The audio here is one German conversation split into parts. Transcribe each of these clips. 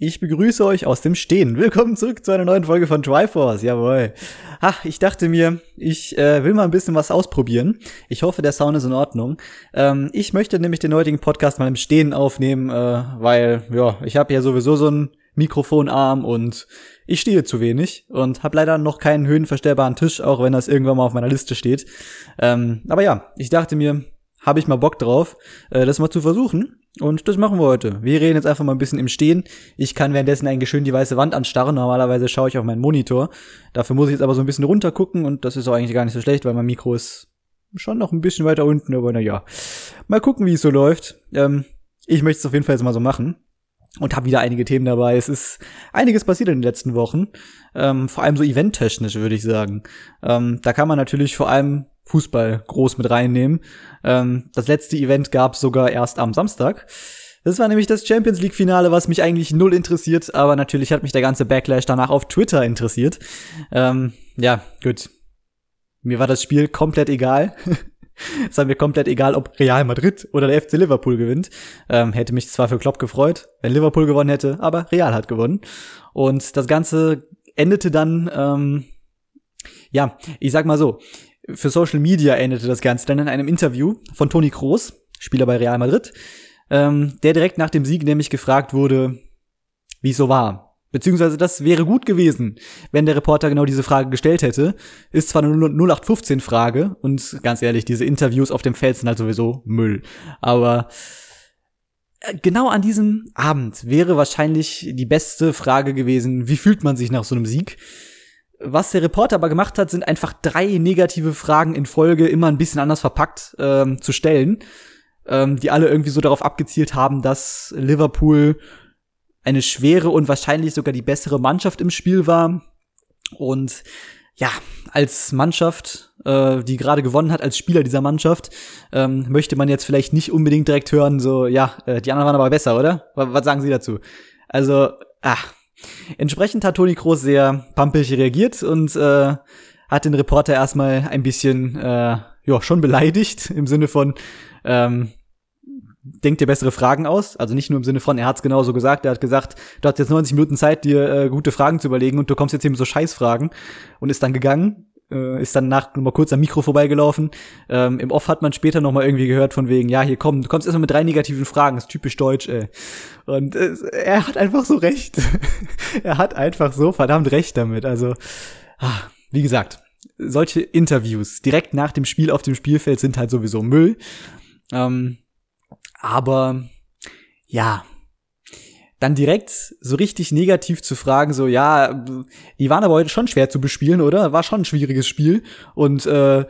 Ich begrüße euch aus dem Stehen. Willkommen zurück zu einer neuen Folge von Triforce. Jawohl. Ach, ich dachte mir, ich äh, will mal ein bisschen was ausprobieren. Ich hoffe, der Sound ist in Ordnung. Ähm, ich möchte nämlich den heutigen Podcast mal im Stehen aufnehmen, äh, weil, ja, ich habe ja sowieso so einen Mikrofonarm und ich stehe zu wenig und habe leider noch keinen höhenverstellbaren Tisch, auch wenn das irgendwann mal auf meiner Liste steht. Ähm, aber ja, ich dachte mir, habe ich mal Bock drauf, äh, das mal zu versuchen. Und das machen wir heute. Wir reden jetzt einfach mal ein bisschen im Stehen. Ich kann währenddessen eigentlich schön die weiße Wand anstarren. Normalerweise schaue ich auf meinen Monitor. Dafür muss ich jetzt aber so ein bisschen runter gucken und das ist auch eigentlich gar nicht so schlecht, weil mein Mikro ist schon noch ein bisschen weiter unten, aber naja. Mal gucken, wie es so läuft. Ähm, ich möchte es auf jeden Fall jetzt mal so machen. Und habe wieder einige Themen dabei. Es ist einiges passiert in den letzten Wochen. Ähm, vor allem so eventtechnisch, würde ich sagen. Ähm, da kann man natürlich vor allem Fußball groß mit reinnehmen. Ähm, das letzte Event gab es sogar erst am Samstag. Das war nämlich das Champions League Finale, was mich eigentlich null interessiert, aber natürlich hat mich der ganze Backlash danach auf Twitter interessiert. Ähm, ja, gut. Mir war das Spiel komplett egal. es war mir komplett egal, ob Real Madrid oder der FC Liverpool gewinnt. Ähm, hätte mich zwar für Klopp gefreut, wenn Liverpool gewonnen hätte, aber Real hat gewonnen. Und das Ganze endete dann, ähm, ja, ich sag mal so, für Social Media endete das Ganze dann in einem Interview von Toni Kroos, Spieler bei Real Madrid, ähm, der direkt nach dem Sieg nämlich gefragt wurde, wie es so war. Beziehungsweise das wäre gut gewesen, wenn der Reporter genau diese Frage gestellt hätte. Ist zwar eine 0815-Frage und ganz ehrlich, diese Interviews auf dem Feld sind halt sowieso Müll. Aber äh, genau an diesem Abend wäre wahrscheinlich die beste Frage gewesen, wie fühlt man sich nach so einem Sieg? Was der Reporter aber gemacht hat, sind einfach drei negative Fragen in Folge immer ein bisschen anders verpackt ähm, zu stellen, ähm, die alle irgendwie so darauf abgezielt haben, dass Liverpool eine schwere und wahrscheinlich sogar die bessere Mannschaft im Spiel war. Und ja, als Mannschaft, äh, die gerade gewonnen hat, als Spieler dieser Mannschaft, ähm, möchte man jetzt vielleicht nicht unbedingt direkt hören, so, ja, äh, die anderen waren aber besser, oder? Was, was sagen Sie dazu? Also, ach, Entsprechend hat Toni Kroos sehr pampig reagiert und äh, hat den Reporter erstmal ein bisschen, äh, ja, schon beleidigt im Sinne von, ähm, denkt dir bessere Fragen aus. Also nicht nur im Sinne von, er hat es genauso gesagt, er hat gesagt, du hast jetzt 90 Minuten Zeit, dir äh, gute Fragen zu überlegen und du kommst jetzt eben so Scheißfragen und ist dann gegangen äh, ist dann nach noch mal kurz am Mikro vorbeigelaufen. Ähm, Im Off hat man später noch mal irgendwie gehört von wegen, ja, hier komm, du kommst erstmal mit drei negativen Fragen, ist typisch deutsch, ey. Und äh, er hat einfach so recht. er hat einfach so verdammt recht damit. Also, ah, wie gesagt, solche Interviews direkt nach dem Spiel auf dem Spielfeld sind halt sowieso Müll. Ähm, aber ja, dann direkt so richtig negativ zu fragen, so ja, die waren aber heute schon schwer zu bespielen, oder? War schon ein schwieriges Spiel und äh, äh,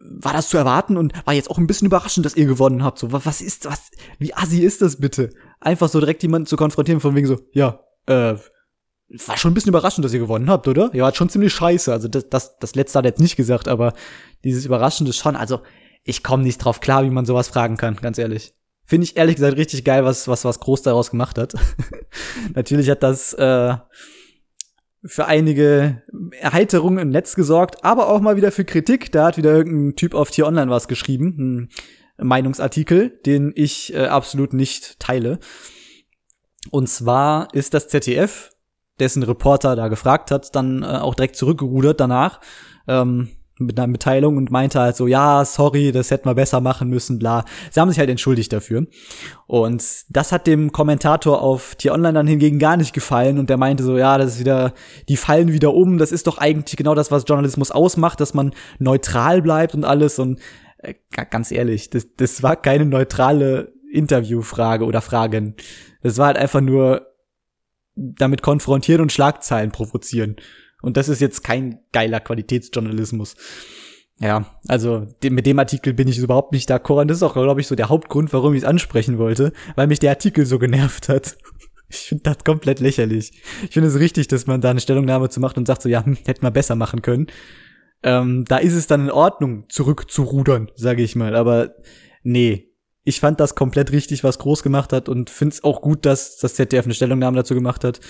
war das zu erwarten und war jetzt auch ein bisschen überraschend, dass ihr gewonnen habt. So, was ist was? Wie assi ist das bitte? Einfach so direkt jemanden zu konfrontieren von wegen so, ja, äh, war schon ein bisschen überraschend, dass ihr gewonnen habt, oder? Ja, hat schon ziemlich scheiße. Also das, das, das letzte hat er jetzt nicht gesagt, aber dieses Überraschende schon. Also ich komme nicht drauf klar, wie man sowas fragen kann, ganz ehrlich. Finde ich ehrlich gesagt richtig geil, was, was, was Groß daraus gemacht hat. Natürlich hat das äh, für einige Erheiterungen im Netz gesorgt, aber auch mal wieder für Kritik. Da hat wieder irgendein Typ auf Tier Online was geschrieben, ein Meinungsartikel, den ich äh, absolut nicht teile. Und zwar ist das ZDF, dessen Reporter da gefragt hat, dann äh, auch direkt zurückgerudert danach. Ähm, mit einer Mitteilung und meinte halt so, ja, sorry, das hätten wir besser machen müssen, bla. Sie haben sich halt entschuldigt dafür. Und das hat dem Kommentator auf Tier Online dann hingegen gar nicht gefallen und der meinte so, ja, das ist wieder, die fallen wieder um, das ist doch eigentlich genau das, was Journalismus ausmacht, dass man neutral bleibt und alles und äh, ganz ehrlich, das, das war keine neutrale Interviewfrage oder Fragen. Das war halt einfach nur damit konfrontieren und Schlagzeilen provozieren. Und das ist jetzt kein geiler Qualitätsjournalismus. Ja, also mit dem Artikel bin ich überhaupt nicht d'accord. Und das ist auch, glaube ich, so der Hauptgrund, warum ich es ansprechen wollte, weil mich der Artikel so genervt hat. Ich finde das komplett lächerlich. Ich finde es richtig, dass man da eine Stellungnahme zu macht und sagt so, ja, hm, hätten wir besser machen können. Ähm, da ist es dann in Ordnung, zurückzurudern, sage ich mal. Aber nee, ich fand das komplett richtig, was Groß gemacht hat und finde es auch gut, dass das ZDF eine Stellungnahme dazu gemacht hat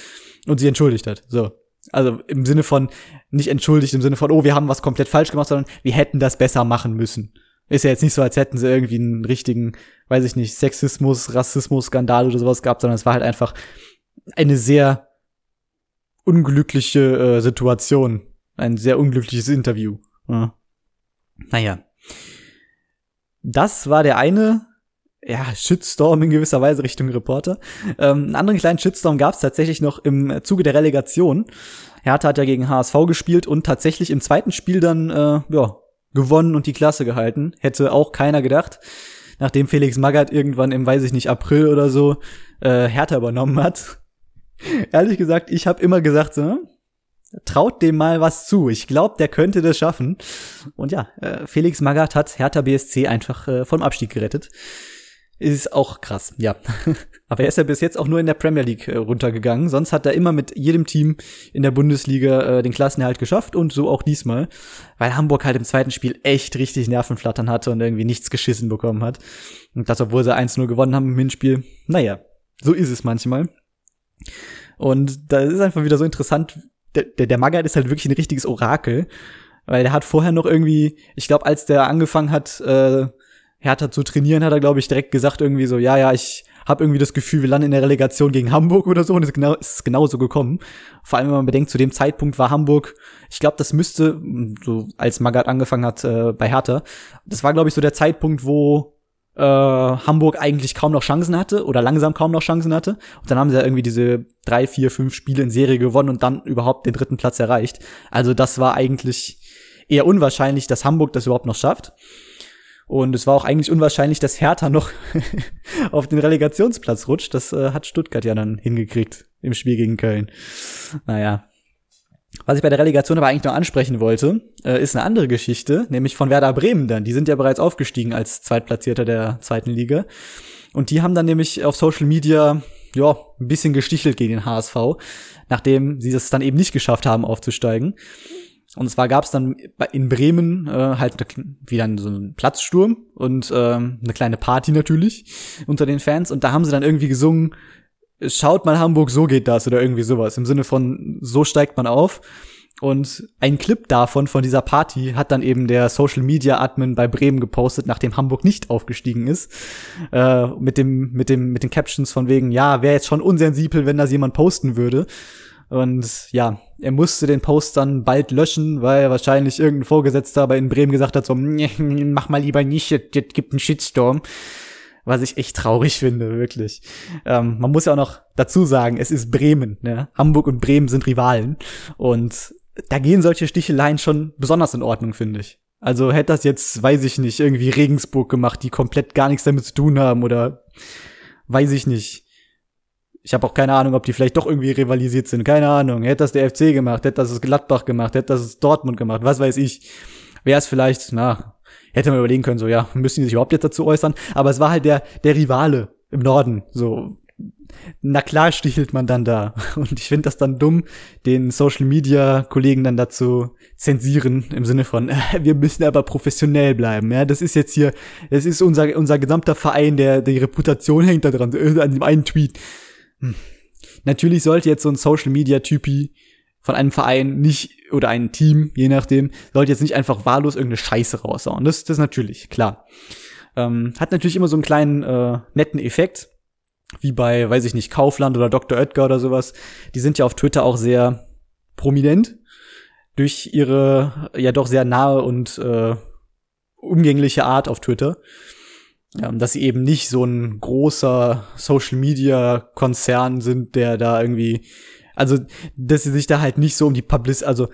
und sie entschuldigt hat. So, also im Sinne von, nicht entschuldigt im Sinne von, oh, wir haben was komplett falsch gemacht, sondern wir hätten das besser machen müssen. Ist ja jetzt nicht so, als hätten sie irgendwie einen richtigen, weiß ich nicht, Sexismus, Rassismus, Skandal oder sowas gehabt, sondern es war halt einfach, eine sehr unglückliche äh, Situation. Ein sehr unglückliches Interview. Ja. Naja. Das war der eine ja, Shitstorm in gewisser Weise Richtung Reporter. Ähm, einen anderen kleinen Shitstorm gab es tatsächlich noch im Zuge der Relegation. Hertha hat ja gegen HSV gespielt und tatsächlich im zweiten Spiel dann äh, ja, gewonnen und die Klasse gehalten. Hätte auch keiner gedacht. Nachdem Felix Magath irgendwann im, weiß ich nicht, April oder so äh, Hertha übernommen hat. Ehrlich gesagt, ich habe immer gesagt, so, traut dem mal was zu. Ich glaube, der könnte das schaffen. Und ja, äh, Felix Magath hat Hertha BSC einfach äh, vom Abstieg gerettet. Ist auch krass, ja. Aber er ist ja bis jetzt auch nur in der Premier League äh, runtergegangen. Sonst hat er immer mit jedem Team in der Bundesliga äh, den Klassenerhalt geschafft und so auch diesmal. Weil Hamburg halt im zweiten Spiel echt richtig Nervenflattern hatte und irgendwie nichts geschissen bekommen hat. Und das, obwohl sie 1-0 gewonnen haben im Hinspiel. Naja, so ist es manchmal. Und da ist einfach wieder so interessant. Der, der, der Magath ist halt wirklich ein richtiges Orakel. Weil der hat vorher noch irgendwie, ich glaube, als der angefangen hat, äh, Hertha zu trainieren, hat er, glaube ich, direkt gesagt irgendwie so, ja, ja, ich habe irgendwie das Gefühl, wir landen in der Relegation gegen Hamburg oder so und es ist, genau, ist genauso gekommen. Vor allem, wenn man bedenkt, zu dem Zeitpunkt war Hamburg, ich glaube, das müsste, so als Magath angefangen hat äh, bei Hertha, das war, glaube ich, so der Zeitpunkt, wo äh, Hamburg eigentlich kaum noch Chancen hatte oder langsam kaum noch Chancen hatte. Und dann haben sie ja irgendwie diese drei, vier, fünf Spiele in Serie gewonnen und dann überhaupt den dritten Platz erreicht. Also das war eigentlich eher unwahrscheinlich, dass Hamburg das überhaupt noch schafft. Und es war auch eigentlich unwahrscheinlich, dass Hertha noch auf den Relegationsplatz rutscht. Das äh, hat Stuttgart ja dann hingekriegt im Spiel gegen Köln. Naja. Was ich bei der Relegation aber eigentlich noch ansprechen wollte, äh, ist eine andere Geschichte, nämlich von Werder Bremen dann. Die sind ja bereits aufgestiegen als Zweitplatzierter der zweiten Liga. Und die haben dann nämlich auf Social Media, ja, ein bisschen gestichelt gegen den HSV, nachdem sie es dann eben nicht geschafft haben, aufzusteigen. Und zwar gab es dann in Bremen äh, halt wieder so einen Platzsturm und ähm, eine kleine Party natürlich unter den Fans. Und da haben sie dann irgendwie gesungen, schaut mal Hamburg, so geht das oder irgendwie sowas. Im Sinne von, so steigt man auf. Und ein Clip davon, von dieser Party, hat dann eben der Social Media Admin bei Bremen gepostet, nachdem Hamburg nicht aufgestiegen ist. Äh, mit dem, mit dem, mit den Captions von wegen, ja, wäre jetzt schon unsensibel, wenn das jemand posten würde. Und ja, er musste den Post dann bald löschen, weil wahrscheinlich irgendein Vorgesetzter aber in Bremen gesagt hat so, mach mal lieber nicht, das gibt einen Shitstorm. Was ich echt traurig finde, wirklich. Ähm, man muss ja auch noch dazu sagen, es ist Bremen. Ne? Hamburg und Bremen sind Rivalen. Und da gehen solche Sticheleien schon besonders in Ordnung, finde ich. Also hätte das jetzt, weiß ich nicht, irgendwie Regensburg gemacht, die komplett gar nichts damit zu tun haben oder weiß ich nicht ich habe auch keine Ahnung, ob die vielleicht doch irgendwie rivalisiert sind. Keine Ahnung. Hätte das der FC gemacht, hätte das Gladbach gemacht, hätte das Dortmund gemacht, was weiß ich. Wäre es vielleicht, na, hätte man überlegen können, so, ja, müssen die sich überhaupt jetzt dazu äußern. Aber es war halt der, der Rivale im Norden, so. Na klar stichelt man dann da. Und ich finde das dann dumm, den Social Media Kollegen dann dazu zensieren, im Sinne von, wir müssen aber professionell bleiben. Ja, das ist jetzt hier, das ist unser, unser gesamter Verein, der, die Reputation hängt da dran, an dem einen Tweet. Hm. Natürlich sollte jetzt so ein Social Media Typi von einem Verein nicht oder ein Team, je nachdem, sollte jetzt nicht einfach wahllos irgendeine Scheiße raushauen. Das, das ist natürlich klar. Ähm, hat natürlich immer so einen kleinen äh, netten Effekt, wie bei, weiß ich nicht, Kaufland oder Dr. Oetker oder sowas. Die sind ja auf Twitter auch sehr prominent durch ihre ja doch sehr nahe und äh, umgängliche Art auf Twitter ja, dass sie eben nicht so ein großer Social Media Konzern sind, der da irgendwie, also, dass sie sich da halt nicht so um die Publicity, also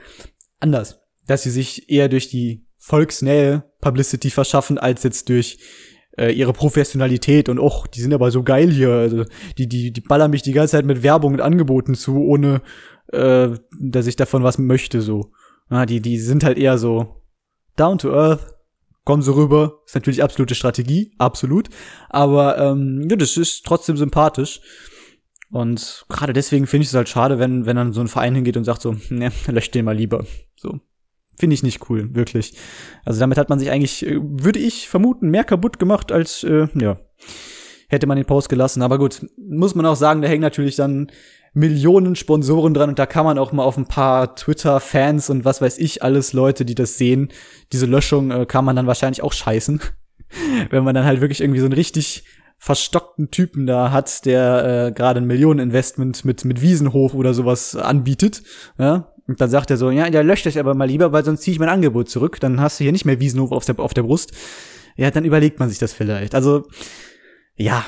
anders, dass sie sich eher durch die Volksnähe Publicity verschaffen, als jetzt durch äh, ihre Professionalität und och, die sind aber so geil hier, also die, die, die ballern mich die ganze Zeit mit Werbung und Angeboten zu, ohne äh, dass ich davon was möchte, so. Ja, die, die sind halt eher so down to earth, kommen so rüber. Ist natürlich absolute Strategie, absolut. Aber ähm, ja, das ist trotzdem sympathisch. Und gerade deswegen finde ich es halt schade, wenn, wenn dann so ein Verein hingeht und sagt so, ne, löscht den mal lieber. So. Finde ich nicht cool, wirklich. Also damit hat man sich eigentlich, äh, würde ich vermuten, mehr kaputt gemacht als, äh, ja, hätte man den Post gelassen. Aber gut, muss man auch sagen, da hängen natürlich dann Millionen Sponsoren dran und da kann man auch mal auf ein paar Twitter-Fans und was weiß ich alles Leute, die das sehen. Diese Löschung äh, kann man dann wahrscheinlich auch scheißen. Wenn man dann halt wirklich irgendwie so ein richtig verstockten Typen da hat, der äh, gerade ein Millioneninvestment mit mit Wiesenhof oder sowas anbietet, ja, und dann sagt er so, ja, der löscht das aber mal lieber, weil sonst ziehe ich mein Angebot zurück, dann hast du hier nicht mehr Wiesenhof auf der auf der Brust. Ja, dann überlegt man sich das vielleicht. Also ja,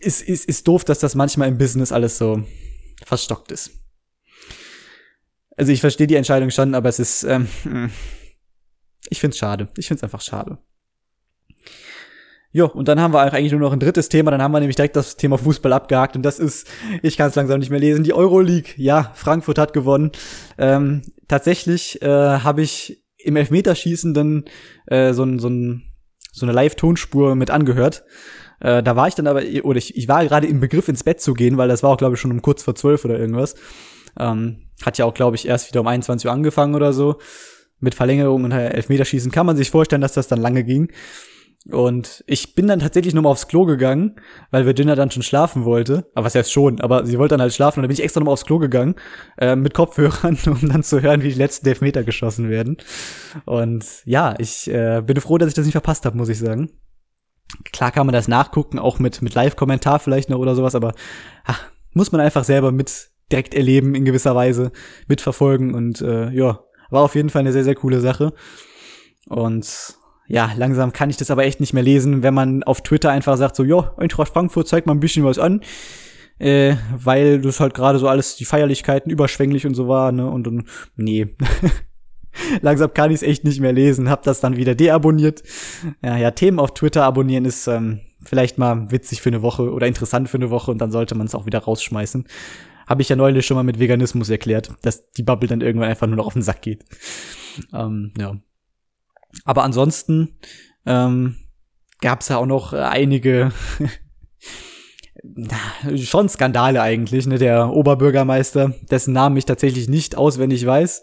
ist ist ist doof, dass das manchmal im Business alles so verstockt ist. Also ich verstehe die Entscheidung schon, aber es ist ähm, ich find's schade. Ich find's einfach schade. Jo, und dann haben wir eigentlich nur noch ein drittes Thema, dann haben wir nämlich direkt das Thema Fußball abgehakt und das ist, ich kann es langsam nicht mehr lesen, die Euroleague. Ja, Frankfurt hat gewonnen. Ähm, tatsächlich äh, habe ich im Elfmeterschießen dann äh, so, ein, so, ein, so eine Live-Tonspur mit angehört. Äh, da war ich dann aber, oder ich, ich war gerade im Begriff ins Bett zu gehen, weil das war auch, glaube ich, schon um kurz vor zwölf oder irgendwas. Ähm, hat ja auch, glaube ich, erst wieder um 21 Uhr angefangen oder so. Mit Verlängerung und Elfmeterschießen kann man sich vorstellen, dass das dann lange ging. Und ich bin dann tatsächlich nochmal aufs Klo gegangen, weil Virginia dann schon schlafen wollte. Aber was heißt schon, aber sie wollte dann halt schlafen und dann bin ich extra nochmal aufs Klo gegangen, äh, mit Kopfhörern, um dann zu hören, wie die letzten Elfmeter geschossen werden. Und ja, ich äh, bin froh, dass ich das nicht verpasst habe, muss ich sagen. Klar kann man das nachgucken, auch mit, mit Live-Kommentar vielleicht noch oder sowas, aber ach, muss man einfach selber mit direkt erleben in gewisser Weise, mitverfolgen und äh, ja, war auf jeden Fall eine sehr, sehr coole Sache. Und ja, langsam kann ich das aber echt nicht mehr lesen, wenn man auf Twitter einfach sagt so, ja, Eintracht Frankfurt zeigt mal ein bisschen was an, äh, weil das halt gerade so alles die Feierlichkeiten überschwänglich und so war, ne, und, und nee. langsam kann ich es echt nicht mehr lesen, hab das dann wieder deabonniert. Ja, ja, Themen auf Twitter abonnieren ist ähm, vielleicht mal witzig für eine Woche oder interessant für eine Woche und dann sollte man es auch wieder rausschmeißen. Habe ich ja neulich schon mal mit Veganismus erklärt, dass die Bubble dann irgendwann einfach nur noch auf den Sack geht. Ähm, ja. Aber ansonsten ähm, gab es ja auch noch einige schon Skandale eigentlich, ne? Der Oberbürgermeister, dessen Namen ich tatsächlich nicht auswendig weiß.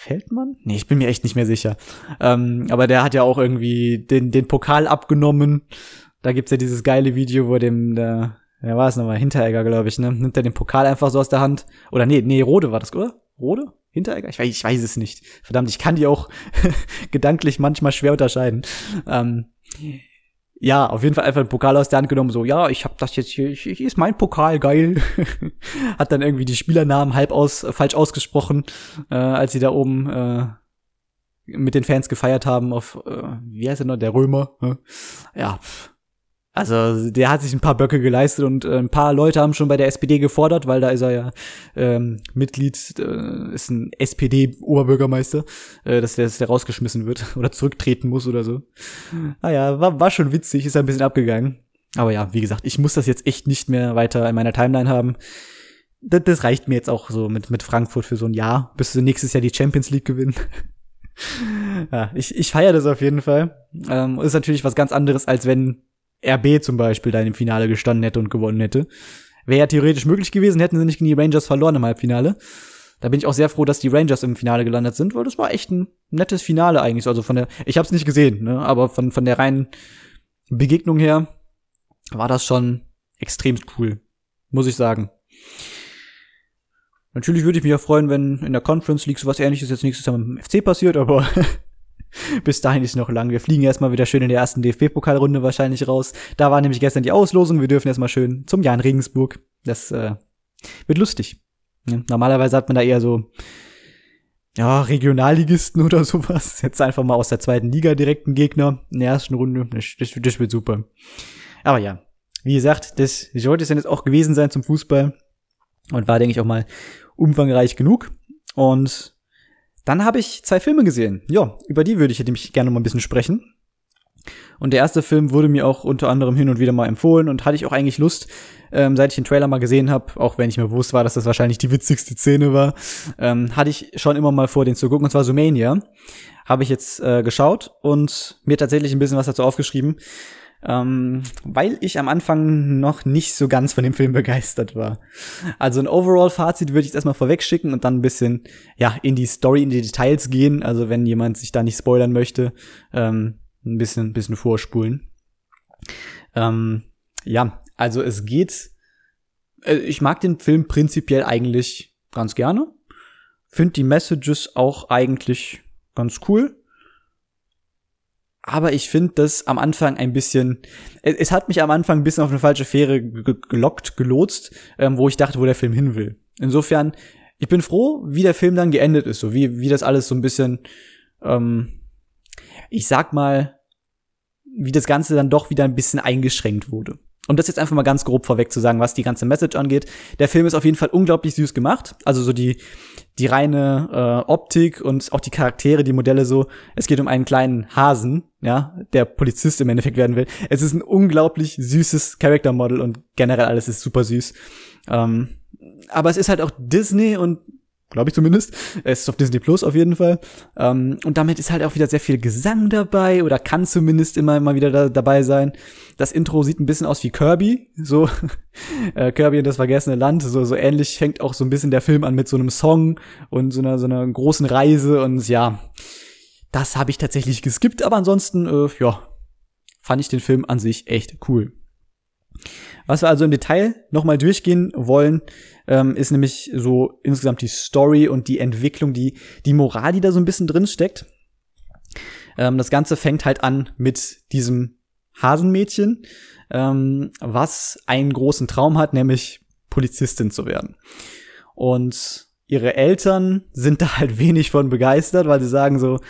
Feldmann? Nee, ich bin mir echt nicht mehr sicher. Ähm, aber der hat ja auch irgendwie den, den Pokal abgenommen. Da gibt's ja dieses geile Video, wo dem, der, wer war es nochmal? Hinteregger, glaube ich, ne? Nimmt er den Pokal einfach so aus der Hand. Oder nee, nee, Rode war das, oder? Rode? Hinteregger? Ich weiß, ich weiß es nicht. Verdammt, ich kann die auch gedanklich manchmal schwer unterscheiden. Ähm, ja, auf jeden Fall einfach einen Pokal aus der Hand genommen, so, ja, ich hab das jetzt hier, ich, ich ist mein Pokal, geil. Hat dann irgendwie die Spielernamen halb aus, äh, falsch ausgesprochen, äh, als sie da oben äh, mit den Fans gefeiert haben auf, äh, wie heißt er noch, der Römer. Ne? Ja, also der hat sich ein paar Böcke geleistet und äh, ein paar Leute haben schon bei der SPD gefordert, weil da ist er ja ähm, Mitglied, äh, ist ein SPD-Oberbürgermeister, äh, dass der, dass der rausgeschmissen wird oder zurücktreten muss oder so. Naja, ah war, war schon witzig, ist ein bisschen abgegangen. Aber ja, wie gesagt, ich muss das jetzt echt nicht mehr weiter in meiner Timeline haben. Das, das reicht mir jetzt auch so mit, mit Frankfurt für so ein Jahr, bis sie nächstes Jahr die Champions League gewinnen. ja, ich, ich feiere das auf jeden Fall. Ähm, ist natürlich was ganz anderes, als wenn RB zum Beispiel da im Finale gestanden hätte und gewonnen hätte. Wäre ja theoretisch möglich gewesen, hätten sie nicht gegen die Rangers verloren im Halbfinale. Da bin ich auch sehr froh, dass die Rangers im Finale gelandet sind, weil das war echt ein nettes Finale eigentlich. Also von der, ich habe es nicht gesehen, ne, aber von von der reinen Begegnung her war das schon extrem cool, muss ich sagen. Natürlich würde ich mich ja freuen, wenn in der Conference League sowas ähnliches jetzt nächstes Jahr mit dem FC passiert, aber Bis dahin ist noch lang. Wir fliegen erstmal wieder schön in der ersten DFB-Pokalrunde wahrscheinlich raus. Da war nämlich gestern die Auslosung. Wir dürfen erstmal schön zum Jahr in Regensburg. Das äh, wird lustig. Ja, normalerweise hat man da eher so ja, Regionalligisten oder sowas. Jetzt einfach mal aus der zweiten Liga direkten Gegner in der ersten Runde. Das, das, das wird super. Aber ja, wie gesagt, das sollte es dann jetzt auch gewesen sein zum Fußball. Und war, denke ich, auch mal umfangreich genug. Und dann habe ich zwei Filme gesehen. Ja, über die würde ich nämlich gerne mal ein bisschen sprechen. Und der erste Film wurde mir auch unter anderem hin und wieder mal empfohlen und hatte ich auch eigentlich Lust, ähm, seit ich den Trailer mal gesehen habe, auch wenn ich mir bewusst war, dass das wahrscheinlich die witzigste Szene war, ähm, hatte ich schon immer mal vor, den zu gucken, und zwar Sumania. Habe ich jetzt äh, geschaut und mir tatsächlich ein bisschen was dazu aufgeschrieben ähm, weil ich am Anfang noch nicht so ganz von dem Film begeistert war. Also ein Overall-Fazit würde ich jetzt erstmal vorweg schicken und dann ein bisschen ja in die Story, in die Details gehen. Also wenn jemand sich da nicht spoilern möchte, ähm, ein bisschen, ein bisschen vorspulen. Ähm, ja, also es geht. Äh, ich mag den Film prinzipiell eigentlich ganz gerne. Find die Messages auch eigentlich ganz cool aber ich finde das am Anfang ein bisschen, es, es, hat mich am Anfang ein bisschen auf eine falsche Fähre gelockt, gelotst, ähm, wo ich dachte, wo der Film hin will. Insofern, ich bin froh, wie der Film dann geendet ist, so wie, wie das alles so ein bisschen, ähm, ich sag mal, wie das Ganze dann doch wieder ein bisschen eingeschränkt wurde. Um das jetzt einfach mal ganz grob vorweg zu sagen, was die ganze Message angeht. Der Film ist auf jeden Fall unglaublich süß gemacht. Also so die, die reine äh, Optik und auch die Charaktere, die Modelle so. Es geht um einen kleinen Hasen, ja, der Polizist im Endeffekt werden will. Es ist ein unglaublich süßes Character Model und generell alles ist super süß. Ähm, aber es ist halt auch Disney und glaube ich zumindest. Es ist auf Disney Plus auf jeden Fall. Ähm, und damit ist halt auch wieder sehr viel Gesang dabei oder kann zumindest immer mal wieder da, dabei sein. Das Intro sieht ein bisschen aus wie Kirby, so äh, Kirby und das vergessene Land. So so ähnlich fängt auch so ein bisschen der Film an mit so einem Song und so einer so einer großen Reise und ja, das habe ich tatsächlich geskippt. Aber ansonsten äh, ja, fand ich den Film an sich echt cool. Was wir also im Detail nochmal durchgehen wollen, ähm, ist nämlich so insgesamt die Story und die Entwicklung, die, die Moral, die da so ein bisschen drin steckt. Ähm, das Ganze fängt halt an mit diesem Hasenmädchen, ähm, was einen großen Traum hat, nämlich Polizistin zu werden. Und ihre Eltern sind da halt wenig von begeistert, weil sie sagen so,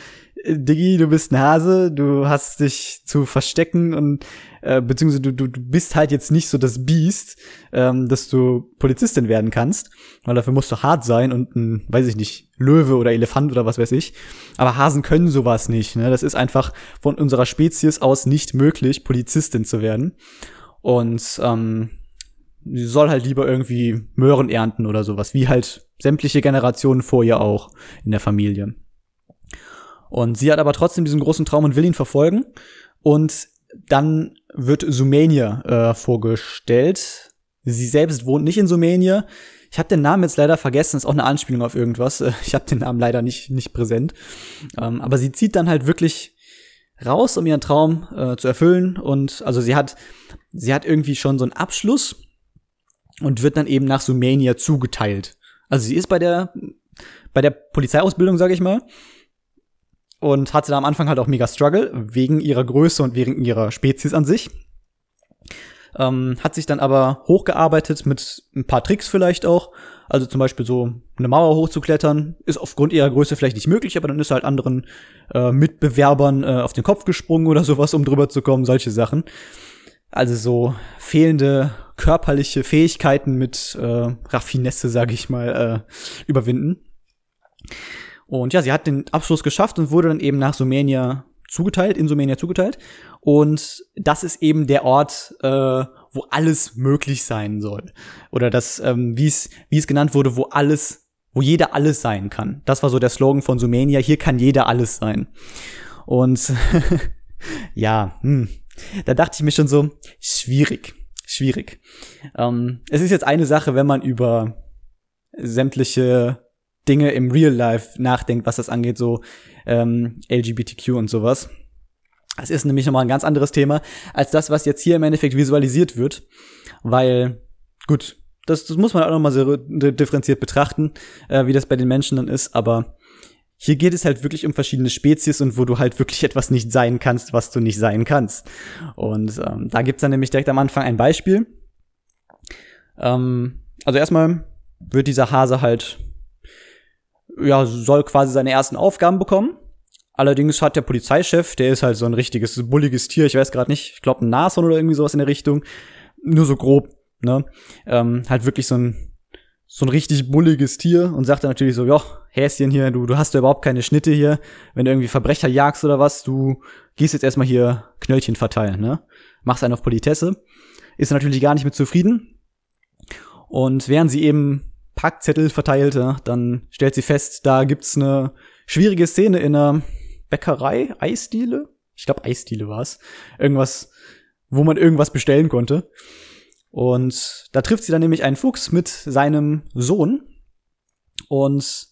Diggi, du bist ein Hase, du hast dich zu verstecken und äh, beziehungsweise du, du, du bist halt jetzt nicht so das Biest, ähm, dass du Polizistin werden kannst, weil dafür musst du hart sein und ein, weiß ich nicht, Löwe oder Elefant oder was weiß ich. Aber Hasen können sowas nicht. Ne? Das ist einfach von unserer Spezies aus nicht möglich, Polizistin zu werden. Und ähm, sie soll halt lieber irgendwie Möhren ernten oder sowas, wie halt sämtliche Generationen vor ihr auch in der Familie. Und sie hat aber trotzdem diesen großen Traum und will ihn verfolgen. Und dann wird Sumania äh, vorgestellt. Sie selbst wohnt nicht in Sumania. Ich habe den Namen jetzt leider vergessen, ist auch eine Anspielung auf irgendwas. Ich habe den Namen leider nicht, nicht präsent. Ähm, aber sie zieht dann halt wirklich raus, um ihren Traum äh, zu erfüllen. Und also sie hat, sie hat irgendwie schon so einen Abschluss und wird dann eben nach Sumania zugeteilt. Also sie ist bei der, bei der Polizeiausbildung, sage ich mal, und hatte da am Anfang halt auch mega Struggle wegen ihrer Größe und wegen ihrer Spezies an sich. Ähm, hat sich dann aber hochgearbeitet mit ein paar Tricks vielleicht auch. Also zum Beispiel so eine Mauer hochzuklettern, ist aufgrund ihrer Größe vielleicht nicht möglich, aber dann ist halt anderen äh, Mitbewerbern äh, auf den Kopf gesprungen oder sowas, um drüber zu kommen, solche Sachen. Also so fehlende körperliche Fähigkeiten mit äh, Raffinesse, sage ich mal, äh, überwinden. Und ja, sie hat den Abschluss geschafft und wurde dann eben nach Sumenia zugeteilt, in Sumenia zugeteilt. Und das ist eben der Ort, äh, wo alles möglich sein soll. Oder das, ähm, wie es wie es genannt wurde, wo alles, wo jeder alles sein kann. Das war so der Slogan von Sumenia. Hier kann jeder alles sein. Und ja, hm, da dachte ich mir schon so, schwierig, schwierig. Ähm, es ist jetzt eine Sache, wenn man über sämtliche Dinge im Real Life nachdenkt, was das angeht, so ähm, LGBTQ und sowas. Das ist nämlich nochmal ein ganz anderes Thema als das, was jetzt hier im Endeffekt visualisiert wird, weil gut, das, das muss man auch nochmal so differenziert betrachten, äh, wie das bei den Menschen dann ist, aber hier geht es halt wirklich um verschiedene Spezies und wo du halt wirklich etwas nicht sein kannst, was du nicht sein kannst. Und ähm, da gibt's dann nämlich direkt am Anfang ein Beispiel. Ähm, also erstmal wird dieser Hase halt ja, soll quasi seine ersten Aufgaben bekommen. Allerdings hat der Polizeichef, der ist halt so ein richtiges bulliges Tier, ich weiß gerade nicht, ich glaube ein Nashorn oder irgendwie sowas in der Richtung, nur so grob, ne? Ähm, halt wirklich so ein so ein richtig bulliges Tier und sagt dann natürlich so, ja, Häschen hier, du, du hast ja überhaupt keine Schnitte hier, wenn du irgendwie Verbrecher jagst oder was, du gehst jetzt erstmal hier Knöllchen verteilen, ne? Machst einen auf Politesse. Ist natürlich gar nicht mit zufrieden. Und während sie eben Packzettel verteilte, dann stellt sie fest, da gibt's eine schwierige Szene in einer Bäckerei, Eisdiele. Ich glaube, Eisdiele war's. Irgendwas, wo man irgendwas bestellen konnte. Und da trifft sie dann nämlich einen Fuchs mit seinem Sohn. Und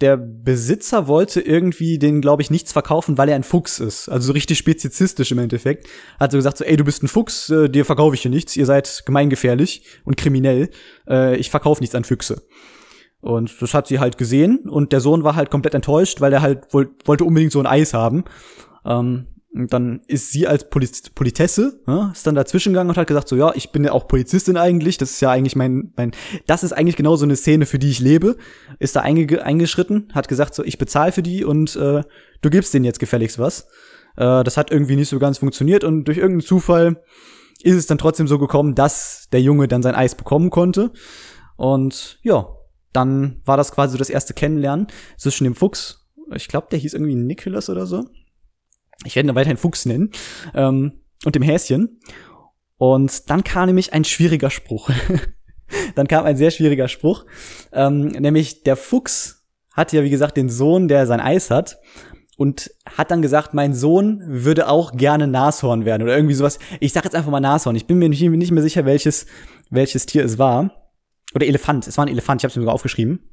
der Besitzer wollte irgendwie den, glaube ich, nichts verkaufen, weil er ein Fuchs ist. Also so richtig spezizistisch im Endeffekt. Hat so gesagt so, ey, du bist ein Fuchs, äh, dir verkaufe ich hier nichts, ihr seid gemeingefährlich und kriminell, äh, ich verkaufe nichts an Füchse. Und das hat sie halt gesehen und der Sohn war halt komplett enttäuscht, weil er halt woll wollte unbedingt so ein Eis haben. Ähm, und dann ist sie als Poliz Politesse, ja, ist dann dazwischen gegangen und hat gesagt so, ja, ich bin ja auch Polizistin eigentlich, das ist ja eigentlich mein, mein, das ist eigentlich genau so eine Szene, für die ich lebe, ist da einge eingeschritten, hat gesagt so, ich bezahle für die und äh, du gibst denen jetzt gefälligst was. Äh, das hat irgendwie nicht so ganz funktioniert und durch irgendeinen Zufall ist es dann trotzdem so gekommen, dass der Junge dann sein Eis bekommen konnte. Und ja, dann war das quasi so das erste Kennenlernen zwischen dem Fuchs, ich glaube, der hieß irgendwie Nicholas oder so. Ich werde ihn weiterhin Fuchs nennen. Ähm, und dem Häschen. Und dann kam nämlich ein schwieriger Spruch. dann kam ein sehr schwieriger Spruch. Ähm, nämlich der Fuchs hat ja, wie gesagt, den Sohn, der sein Eis hat und hat dann gesagt, mein Sohn würde auch gerne Nashorn werden oder irgendwie sowas. Ich sag jetzt einfach mal Nashorn. Ich bin mir nicht, nicht mehr sicher, welches, welches Tier es war. Oder Elefant. Es war ein Elefant. Ich habe es mir sogar aufgeschrieben.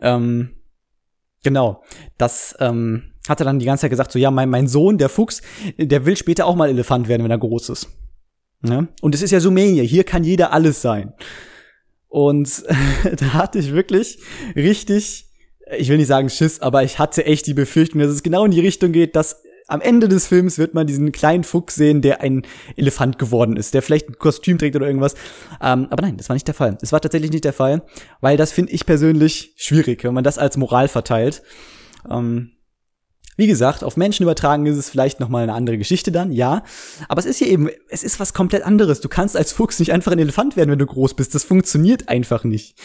Ähm, genau. Das ähm, hat er dann die ganze Zeit gesagt, so ja, mein, mein Sohn, der Fuchs, der will später auch mal Elefant werden, wenn er groß ist. Ja? Und es ist ja Sumenia. Hier kann jeder alles sein. Und da hatte ich wirklich richtig ich will nicht sagen Schiss, aber ich hatte echt die Befürchtung, dass es genau in die Richtung geht, dass am Ende des Films wird man diesen kleinen Fuchs sehen, der ein Elefant geworden ist, der vielleicht ein Kostüm trägt oder irgendwas. Ähm, aber nein, das war nicht der Fall. Es war tatsächlich nicht der Fall, weil das finde ich persönlich schwierig, wenn man das als Moral verteilt. Ähm, wie gesagt, auf Menschen übertragen ist es vielleicht noch mal eine andere Geschichte dann, ja. Aber es ist hier eben, es ist was komplett anderes. Du kannst als Fuchs nicht einfach ein Elefant werden, wenn du groß bist. Das funktioniert einfach nicht.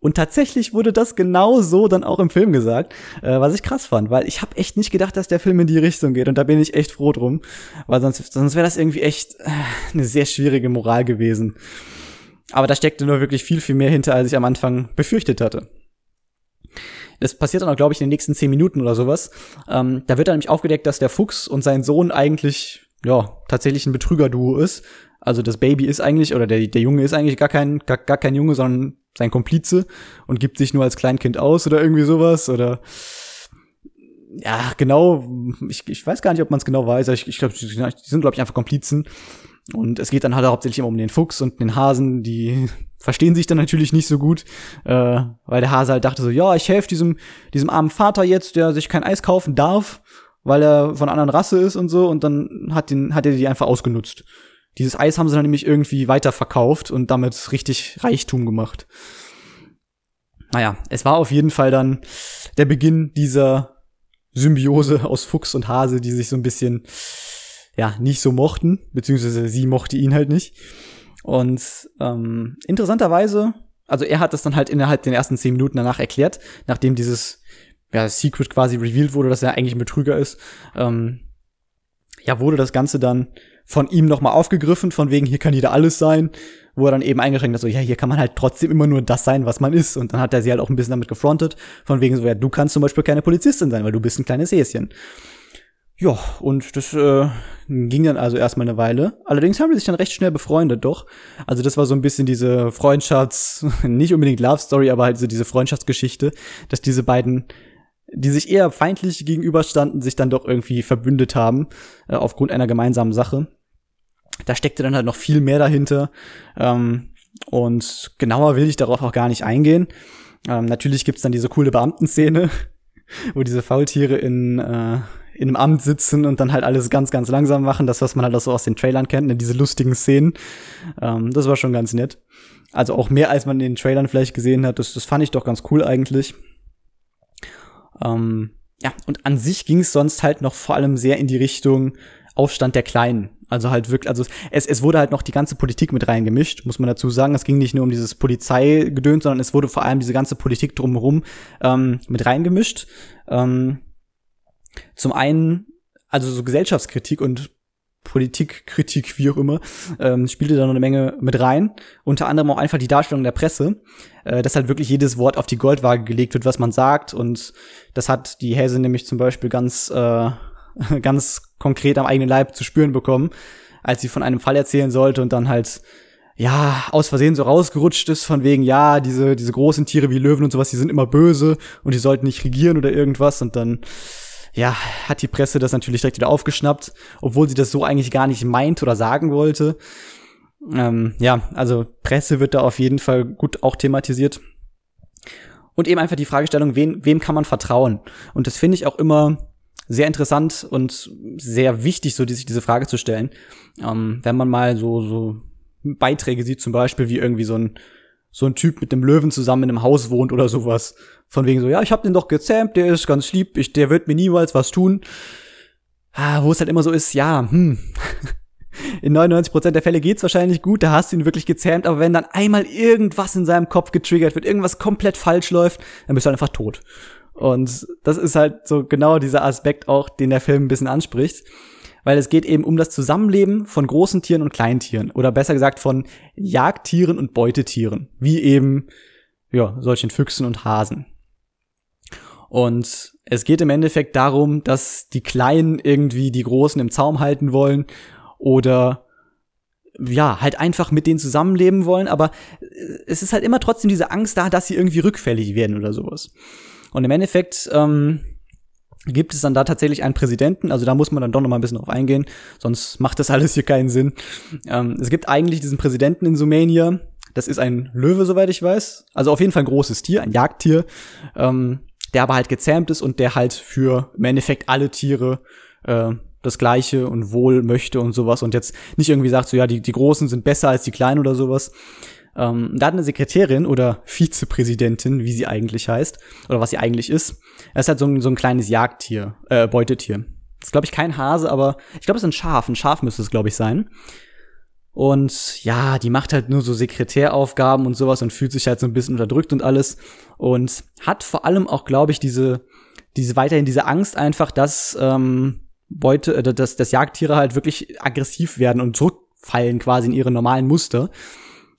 Und tatsächlich wurde das genau so dann auch im Film gesagt, äh, was ich krass fand, weil ich habe echt nicht gedacht, dass der Film in die Richtung geht und da bin ich echt froh drum, weil sonst, sonst wäre das irgendwie echt äh, eine sehr schwierige Moral gewesen. Aber da steckte nur wirklich viel, viel mehr hinter, als ich am Anfang befürchtet hatte. Das passiert dann auch, glaube ich, in den nächsten zehn Minuten oder sowas. Ähm, da wird dann nämlich aufgedeckt, dass der Fuchs und sein Sohn eigentlich, ja, tatsächlich ein Betrügerduo ist. Also das Baby ist eigentlich, oder der, der Junge ist eigentlich gar kein, gar, gar kein Junge, sondern sein Komplize und gibt sich nur als Kleinkind aus oder irgendwie sowas oder ja, genau, ich, ich weiß gar nicht, ob man es genau weiß, ich, ich glaube, die sind, glaube ich, einfach Komplizen. Und es geht dann halt hauptsächlich immer um den Fuchs und den Hasen, die verstehen sich dann natürlich nicht so gut, äh, weil der Hase halt dachte so, ja, ich helfe diesem, diesem armen Vater jetzt, der sich kein Eis kaufen darf, weil er von einer anderen Rasse ist und so, und dann hat, den, hat er die einfach ausgenutzt. Dieses Eis haben sie dann nämlich irgendwie weiterverkauft und damit richtig Reichtum gemacht. Naja, es war auf jeden Fall dann der Beginn dieser Symbiose aus Fuchs und Hase, die sich so ein bisschen, ja, nicht so mochten, beziehungsweise sie mochte ihn halt nicht. Und ähm, interessanterweise, also er hat das dann halt innerhalb den ersten zehn Minuten danach erklärt, nachdem dieses ja, Secret quasi revealed wurde, dass er eigentlich ein Betrüger ist, ähm, ja, wurde das Ganze dann von ihm nochmal aufgegriffen, von wegen, hier kann jeder alles sein, wo er dann eben eingeschränkt hat, so, ja, hier kann man halt trotzdem immer nur das sein, was man ist. Und dann hat er sie halt auch ein bisschen damit gefrontet, von wegen so, ja, du kannst zum Beispiel keine Polizistin sein, weil du bist ein kleines Häschen. Ja, und das äh, ging dann also erstmal eine Weile. Allerdings haben die sich dann recht schnell befreundet, doch. Also das war so ein bisschen diese Freundschafts-, nicht unbedingt Love Story, aber halt so diese Freundschaftsgeschichte, dass diese beiden die sich eher feindlich gegenüberstanden, sich dann doch irgendwie verbündet haben, äh, aufgrund einer gemeinsamen Sache. Da steckte dann halt noch viel mehr dahinter. Ähm, und genauer will ich darauf auch gar nicht eingehen. Ähm, natürlich gibt's dann diese coole Beamtenszene, wo diese Faultiere in, äh, in einem Amt sitzen und dann halt alles ganz, ganz langsam machen. Das, was man halt auch so aus den Trailern kennt, ne? diese lustigen Szenen. Ähm, das war schon ganz nett. Also auch mehr, als man in den Trailern vielleicht gesehen hat. Das, das fand ich doch ganz cool eigentlich. Ähm, ja, und an sich ging es sonst halt noch vor allem sehr in die Richtung Aufstand der Kleinen. Also halt wirklich, also es, es wurde halt noch die ganze Politik mit reingemischt, muss man dazu sagen. Es ging nicht nur um dieses Polizeigedöns, sondern es wurde vor allem diese ganze Politik drumherum ähm, mit reingemischt. Ähm, zum einen, also so Gesellschaftskritik und Politikkritik, wie auch immer, ähm, spielte da noch eine Menge mit rein. Unter anderem auch einfach die Darstellung der Presse, äh, dass halt wirklich jedes Wort auf die Goldwaage gelegt wird, was man sagt. Und das hat die Häse nämlich zum Beispiel ganz, äh, ganz konkret am eigenen Leib zu spüren bekommen, als sie von einem Fall erzählen sollte und dann halt ja, aus Versehen so rausgerutscht ist, von wegen, ja, diese, diese großen Tiere wie Löwen und sowas, die sind immer böse und die sollten nicht regieren oder irgendwas und dann ja, hat die Presse das natürlich direkt wieder aufgeschnappt, obwohl sie das so eigentlich gar nicht meint oder sagen wollte. Ähm, ja, also Presse wird da auf jeden Fall gut auch thematisiert. Und eben einfach die Fragestellung, wen, wem kann man vertrauen? Und das finde ich auch immer sehr interessant und sehr wichtig, so sich diese Frage zu stellen. Ähm, wenn man mal so, so Beiträge sieht, zum Beispiel wie irgendwie so ein, so ein Typ mit einem Löwen zusammen in einem Haus wohnt oder sowas. Von wegen so, ja, ich hab den doch gezähmt, der ist ganz lieb, ich, der wird mir niemals was tun. Ah, wo es halt immer so ist, ja, hm. In 99% der Fälle geht's wahrscheinlich gut, da hast du ihn wirklich gezähmt, aber wenn dann einmal irgendwas in seinem Kopf getriggert wird, irgendwas komplett falsch läuft, dann bist du einfach tot. Und das ist halt so genau dieser Aspekt auch, den der Film ein bisschen anspricht. Weil es geht eben um das Zusammenleben von großen Tieren und Kleintieren. Oder besser gesagt von Jagdtieren und Beutetieren. Wie eben, ja, solchen Füchsen und Hasen. Und es geht im Endeffekt darum, dass die Kleinen irgendwie die Großen im Zaum halten wollen oder ja, halt einfach mit denen zusammenleben wollen, aber es ist halt immer trotzdem diese Angst da, dass sie irgendwie rückfällig werden oder sowas. Und im Endeffekt ähm, gibt es dann da tatsächlich einen Präsidenten, also da muss man dann doch noch mal ein bisschen drauf eingehen, sonst macht das alles hier keinen Sinn. Ähm, es gibt eigentlich diesen Präsidenten in Sumania, das ist ein Löwe, soweit ich weiß, also auf jeden Fall ein großes Tier, ein Jagdtier, ähm, der aber halt gezähmt ist und der halt für im Endeffekt alle Tiere äh, das Gleiche und Wohl möchte und sowas und jetzt nicht irgendwie sagt, so ja, die, die Großen sind besser als die Kleinen oder sowas, ähm, da hat eine Sekretärin oder Vizepräsidentin, wie sie eigentlich heißt, oder was sie eigentlich ist, er ist halt so ein, so ein kleines Jagdtier, äh, Beutetier. Das ist, glaube ich, kein Hase, aber ich glaube, es ist ein Schaf. Ein Schaf müsste es, glaube ich, sein. Und ja, die macht halt nur so Sekretäraufgaben und sowas und fühlt sich halt so ein bisschen unterdrückt und alles. Und hat vor allem auch, glaube ich, diese, diese weiterhin diese Angst einfach, dass ähm, Beute, äh, dass, dass Jagdtiere halt wirklich aggressiv werden und zurückfallen quasi in ihre normalen Muster.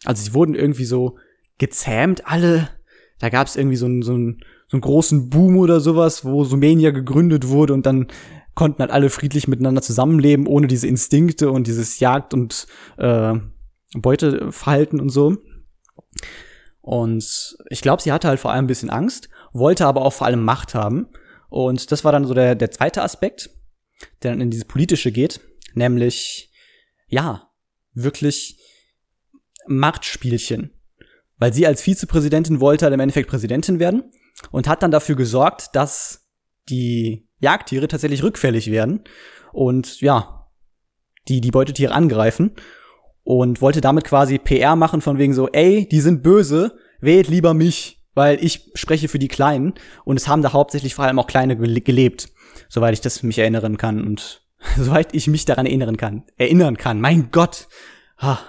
Also sie wurden irgendwie so gezähmt, alle. Da gab es irgendwie so einen, so, einen, so einen großen Boom oder sowas, wo Sumenia gegründet wurde und dann konnten halt alle friedlich miteinander zusammenleben, ohne diese Instinkte und dieses Jagd- und äh, Beuteverhalten und so. Und ich glaube, sie hatte halt vor allem ein bisschen Angst, wollte aber auch vor allem Macht haben. Und das war dann so der, der zweite Aspekt, der dann in dieses Politische geht, nämlich, ja, wirklich Machtspielchen. Weil sie als Vizepräsidentin wollte halt im Endeffekt Präsidentin werden und hat dann dafür gesorgt, dass die Jagdtiere tatsächlich rückfällig werden und ja, die die Beutetiere angreifen und wollte damit quasi PR machen von wegen so, ey, die sind böse, wählt lieber mich, weil ich spreche für die Kleinen und es haben da hauptsächlich vor allem auch Kleine gelebt, soweit ich das mich erinnern kann und soweit ich mich daran erinnern kann, erinnern kann. Mein Gott. Ha.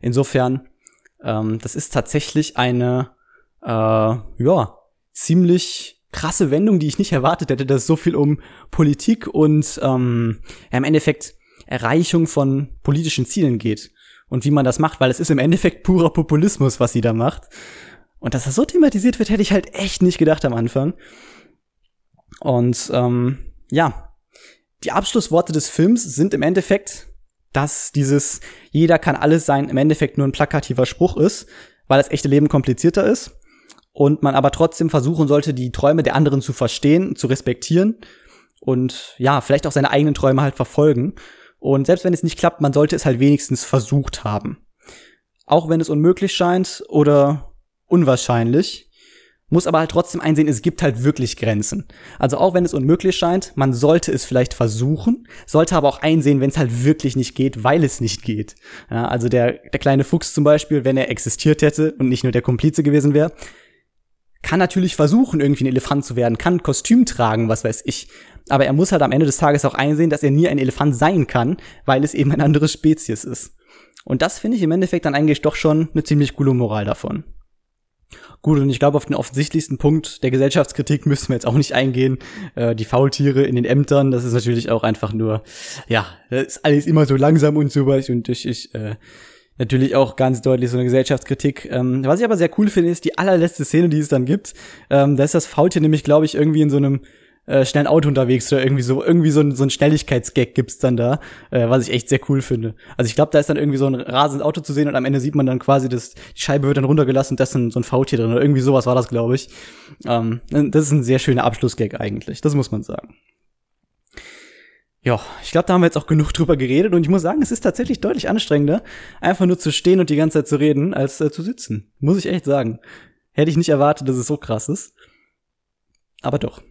Insofern, ähm, das ist tatsächlich eine, äh, ja, ziemlich krasse Wendung, die ich nicht erwartet hätte, dass es so viel um Politik und ähm, ja, im Endeffekt Erreichung von politischen Zielen geht und wie man das macht, weil es ist im Endeffekt purer Populismus, was sie da macht. Und dass das so thematisiert wird, hätte ich halt echt nicht gedacht am Anfang. Und ähm, ja, die Abschlussworte des Films sind im Endeffekt dass dieses jeder kann alles sein im Endeffekt nur ein plakativer Spruch ist, weil das echte Leben komplizierter ist und man aber trotzdem versuchen sollte, die Träume der anderen zu verstehen, zu respektieren und ja, vielleicht auch seine eigenen Träume halt verfolgen. Und selbst wenn es nicht klappt, man sollte es halt wenigstens versucht haben. Auch wenn es unmöglich scheint oder unwahrscheinlich, muss aber halt trotzdem einsehen, es gibt halt wirklich Grenzen. Also auch wenn es unmöglich scheint, man sollte es vielleicht versuchen, sollte aber auch einsehen, wenn es halt wirklich nicht geht, weil es nicht geht. Ja, also der, der kleine Fuchs zum Beispiel, wenn er existiert hätte und nicht nur der Komplize gewesen wäre, kann natürlich versuchen, irgendwie ein Elefant zu werden, kann ein Kostüm tragen, was weiß ich. Aber er muss halt am Ende des Tages auch einsehen, dass er nie ein Elefant sein kann, weil es eben eine andere Spezies ist. Und das finde ich im Endeffekt dann eigentlich doch schon eine ziemlich coole Moral davon. Gut, und ich glaube, auf den offensichtlichsten Punkt der Gesellschaftskritik müssen wir jetzt auch nicht eingehen. Äh, die Faultiere in den Ämtern, das ist natürlich auch einfach nur, ja, das ist alles immer so langsam und so was und das ist äh, natürlich auch ganz deutlich so eine Gesellschaftskritik. Ähm, was ich aber sehr cool finde, ist die allerletzte Szene, die es dann gibt. Ähm, da ist das Faultier nämlich, glaube ich, irgendwie in so einem äh, schnell ein Auto unterwegs oder irgendwie so, irgendwie so ein, so ein Schnelligkeitsgag gibt's dann da, äh, was ich echt sehr cool finde. Also ich glaube, da ist dann irgendwie so ein rasendes Auto zu sehen und am Ende sieht man dann quasi, dass die Scheibe wird dann runtergelassen und da ist dann so ein Faultier drin oder irgendwie sowas war das, glaube ich. Ähm, das ist ein sehr schöner Abschlussgag eigentlich, das muss man sagen. Ja, ich glaube, da haben wir jetzt auch genug drüber geredet und ich muss sagen, es ist tatsächlich deutlich anstrengender, einfach nur zu stehen und die ganze Zeit zu reden, als äh, zu sitzen. Muss ich echt sagen. Hätte ich nicht erwartet, dass es so krass ist. Aber doch.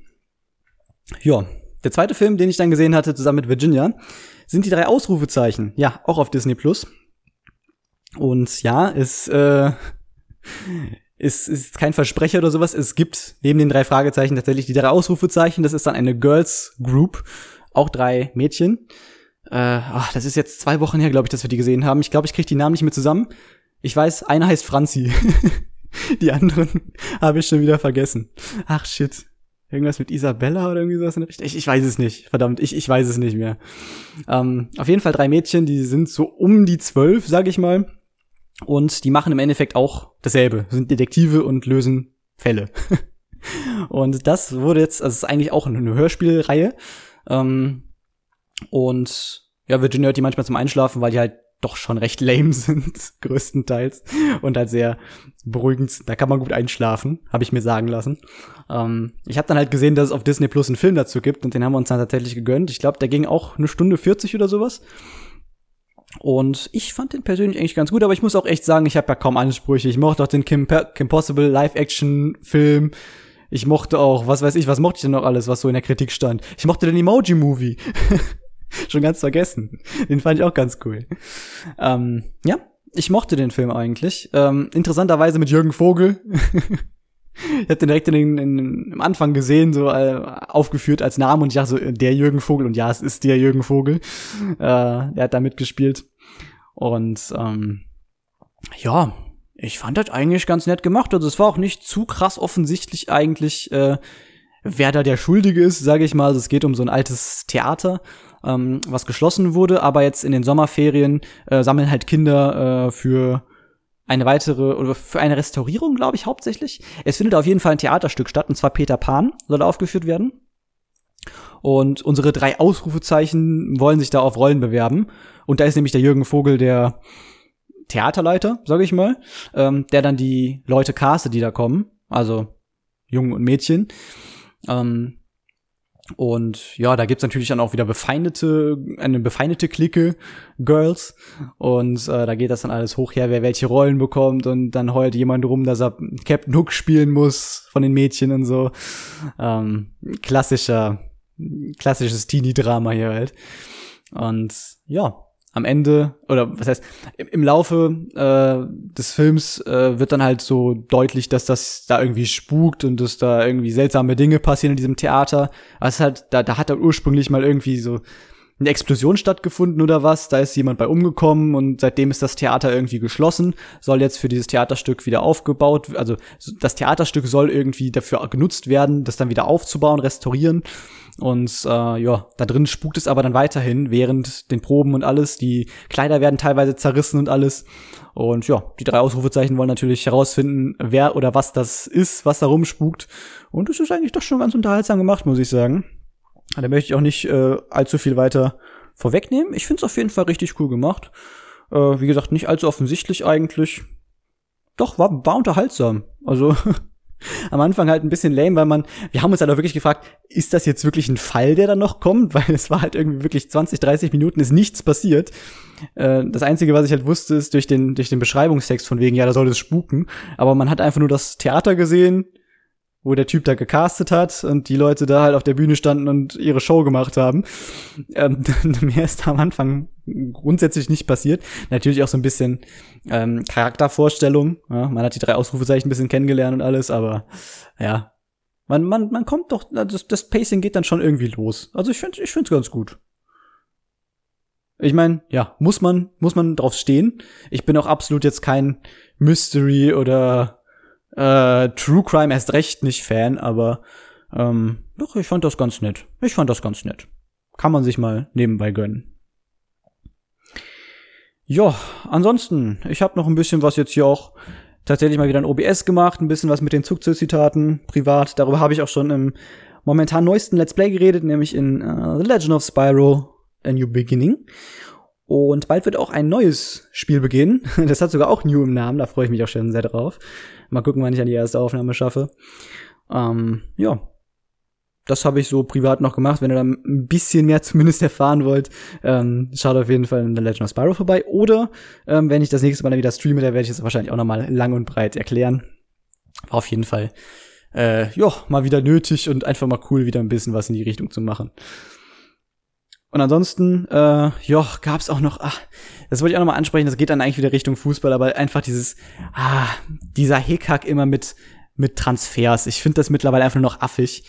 Ja, Der zweite Film, den ich dann gesehen hatte, zusammen mit Virginia, sind die drei Ausrufezeichen. Ja, auch auf Disney Plus. Und ja, es äh, ist, ist kein Versprecher oder sowas. Es gibt neben den drei Fragezeichen tatsächlich die drei Ausrufezeichen. Das ist dann eine Girls Group, auch drei Mädchen. Äh, ach, das ist jetzt zwei Wochen her, glaube ich, dass wir die gesehen haben. Ich glaube, ich kriege die Namen nicht mehr zusammen. Ich weiß, einer heißt Franzi. die anderen habe ich schon wieder vergessen. Ach shit. Irgendwas mit Isabella oder irgendwie sowas in der Richtung. Ich, ich weiß es nicht. Verdammt, ich, ich weiß es nicht mehr. Ähm, auf jeden Fall drei Mädchen, die sind so um die zwölf, sag ich mal. Und die machen im Endeffekt auch dasselbe. Sind Detektive und lösen Fälle. und das wurde jetzt, also es ist eigentlich auch eine Hörspielreihe. Ähm, und ja, Virginia hört die manchmal zum Einschlafen, weil die halt doch schon recht lame sind, größtenteils. Und halt sehr beruhigend. Da kann man gut einschlafen, habe ich mir sagen lassen. Ähm, ich habe dann halt gesehen, dass es auf Disney Plus einen Film dazu gibt und den haben wir uns dann tatsächlich gegönnt. Ich glaube, der ging auch eine Stunde 40 oder sowas. Und ich fand den persönlich eigentlich ganz gut, aber ich muss auch echt sagen, ich habe ja kaum Ansprüche. Ich mochte auch den Kim, Kim Possible Live-Action-Film. Ich mochte auch, was weiß ich, was mochte ich denn noch alles, was so in der Kritik stand? Ich mochte den Emoji-Movie. Schon ganz vergessen. Den fand ich auch ganz cool. Ähm, ja, ich mochte den Film eigentlich. Ähm, interessanterweise mit Jürgen Vogel. ich hab den direkt in den, in, im Anfang gesehen, so äh, aufgeführt als Name und ich dachte so, der Jürgen Vogel und ja, es ist der Jürgen Vogel. Äh, der hat da mitgespielt. Und ähm, ja, ich fand das eigentlich ganz nett gemacht. Also es war auch nicht zu krass offensichtlich eigentlich, äh, wer da der Schuldige ist, sage ich mal. Also es geht um so ein altes Theater, ähm, was geschlossen wurde, aber jetzt in den Sommerferien äh, sammeln halt Kinder äh, für eine weitere oder für eine Restaurierung, glaube ich, hauptsächlich. Es findet auf jeden Fall ein Theaterstück statt, und zwar Peter Pan soll aufgeführt werden. Und unsere drei Ausrufezeichen wollen sich da auf Rollen bewerben. Und da ist nämlich der Jürgen Vogel der Theaterleiter, sage ich mal, ähm, der dann die Leute castet, die da kommen, also Jungen und Mädchen. Ähm, und ja, da gibt's natürlich dann auch wieder befeindete, eine befeindete Clique Girls. Und äh, da geht das dann alles hoch her, wer welche Rollen bekommt. Und dann heult jemand rum, dass er Captain Hook spielen muss von den Mädchen und so. Ähm, klassischer, klassisches Teenie-Drama hier halt. Und ja, am Ende, oder was heißt, im Laufe äh, des Films äh, wird dann halt so deutlich, dass das da irgendwie spukt und dass da irgendwie seltsame Dinge passieren in diesem Theater. Also halt, da, da hat er ursprünglich mal irgendwie so eine Explosion stattgefunden oder was. Da ist jemand bei umgekommen und seitdem ist das Theater irgendwie geschlossen. Soll jetzt für dieses Theaterstück wieder aufgebaut, also das Theaterstück soll irgendwie dafür genutzt werden, das dann wieder aufzubauen, restaurieren. Und äh, ja, da drin spukt es aber dann weiterhin während den Proben und alles. Die Kleider werden teilweise zerrissen und alles. Und ja, die drei Ausrufezeichen wollen natürlich herausfinden, wer oder was das ist, was da rumspukt. Und es ist eigentlich doch schon ganz unterhaltsam gemacht, muss ich sagen. Da möchte ich auch nicht äh, allzu viel weiter vorwegnehmen. Ich finde es auf jeden Fall richtig cool gemacht. Äh, wie gesagt, nicht allzu offensichtlich eigentlich. Doch, war, war unterhaltsam. Also am Anfang halt ein bisschen lame, weil man, wir haben uns halt auch wirklich gefragt, ist das jetzt wirklich ein Fall, der dann noch kommt? Weil es war halt irgendwie wirklich 20, 30 Minuten ist nichts passiert. Äh, das Einzige, was ich halt wusste, ist durch den, durch den Beschreibungstext von wegen, ja, da soll es spuken. Aber man hat einfach nur das Theater gesehen, wo der Typ da gecastet hat und die Leute da halt auf der Bühne standen und ihre Show gemacht haben. Ähm, mehr ist da am Anfang grundsätzlich nicht passiert. Natürlich auch so ein bisschen ähm, Charaktervorstellung. Ja, man hat die drei Ausrufezeichen ein bisschen kennengelernt und alles, aber ja, man, man, man kommt doch, das, das Pacing geht dann schon irgendwie los. Also ich finde ich find's ganz gut. Ich meine, ja, muss man, muss man drauf stehen. Ich bin auch absolut jetzt kein Mystery oder äh, True Crime erst recht nicht Fan, aber ähm, doch, ich fand das ganz nett. Ich fand das ganz nett. Kann man sich mal nebenbei gönnen. Ja, ansonsten, ich habe noch ein bisschen was jetzt hier auch tatsächlich mal wieder ein OBS gemacht, ein bisschen was mit den Zugzitaten privat. Darüber habe ich auch schon im momentan neuesten Let's Play geredet, nämlich in uh, The Legend of Spyro A New Beginning. Und bald wird auch ein neues Spiel beginnen. Das hat sogar auch New im Namen, da freue ich mich auch schon sehr drauf. Mal gucken, wann ich an die erste Aufnahme schaffe. Ähm, ja. Das habe ich so privat noch gemacht. Wenn ihr da ein bisschen mehr zumindest erfahren wollt, ähm, schaut auf jeden Fall in The Legend of Spyro vorbei. Oder ähm, wenn ich das nächste Mal dann wieder streame, da werde ich es wahrscheinlich auch noch mal lang und breit erklären. War auf jeden Fall äh, ja, mal wieder nötig und einfach mal cool, wieder ein bisschen was in die Richtung zu machen. Und ansonsten, äh, ja, gab's auch noch, ach, das wollte ich auch noch mal ansprechen, das geht dann eigentlich wieder Richtung Fußball, aber einfach dieses, ah, dieser Hickhack immer mit, mit Transfers. Ich finde das mittlerweile einfach nur noch affig.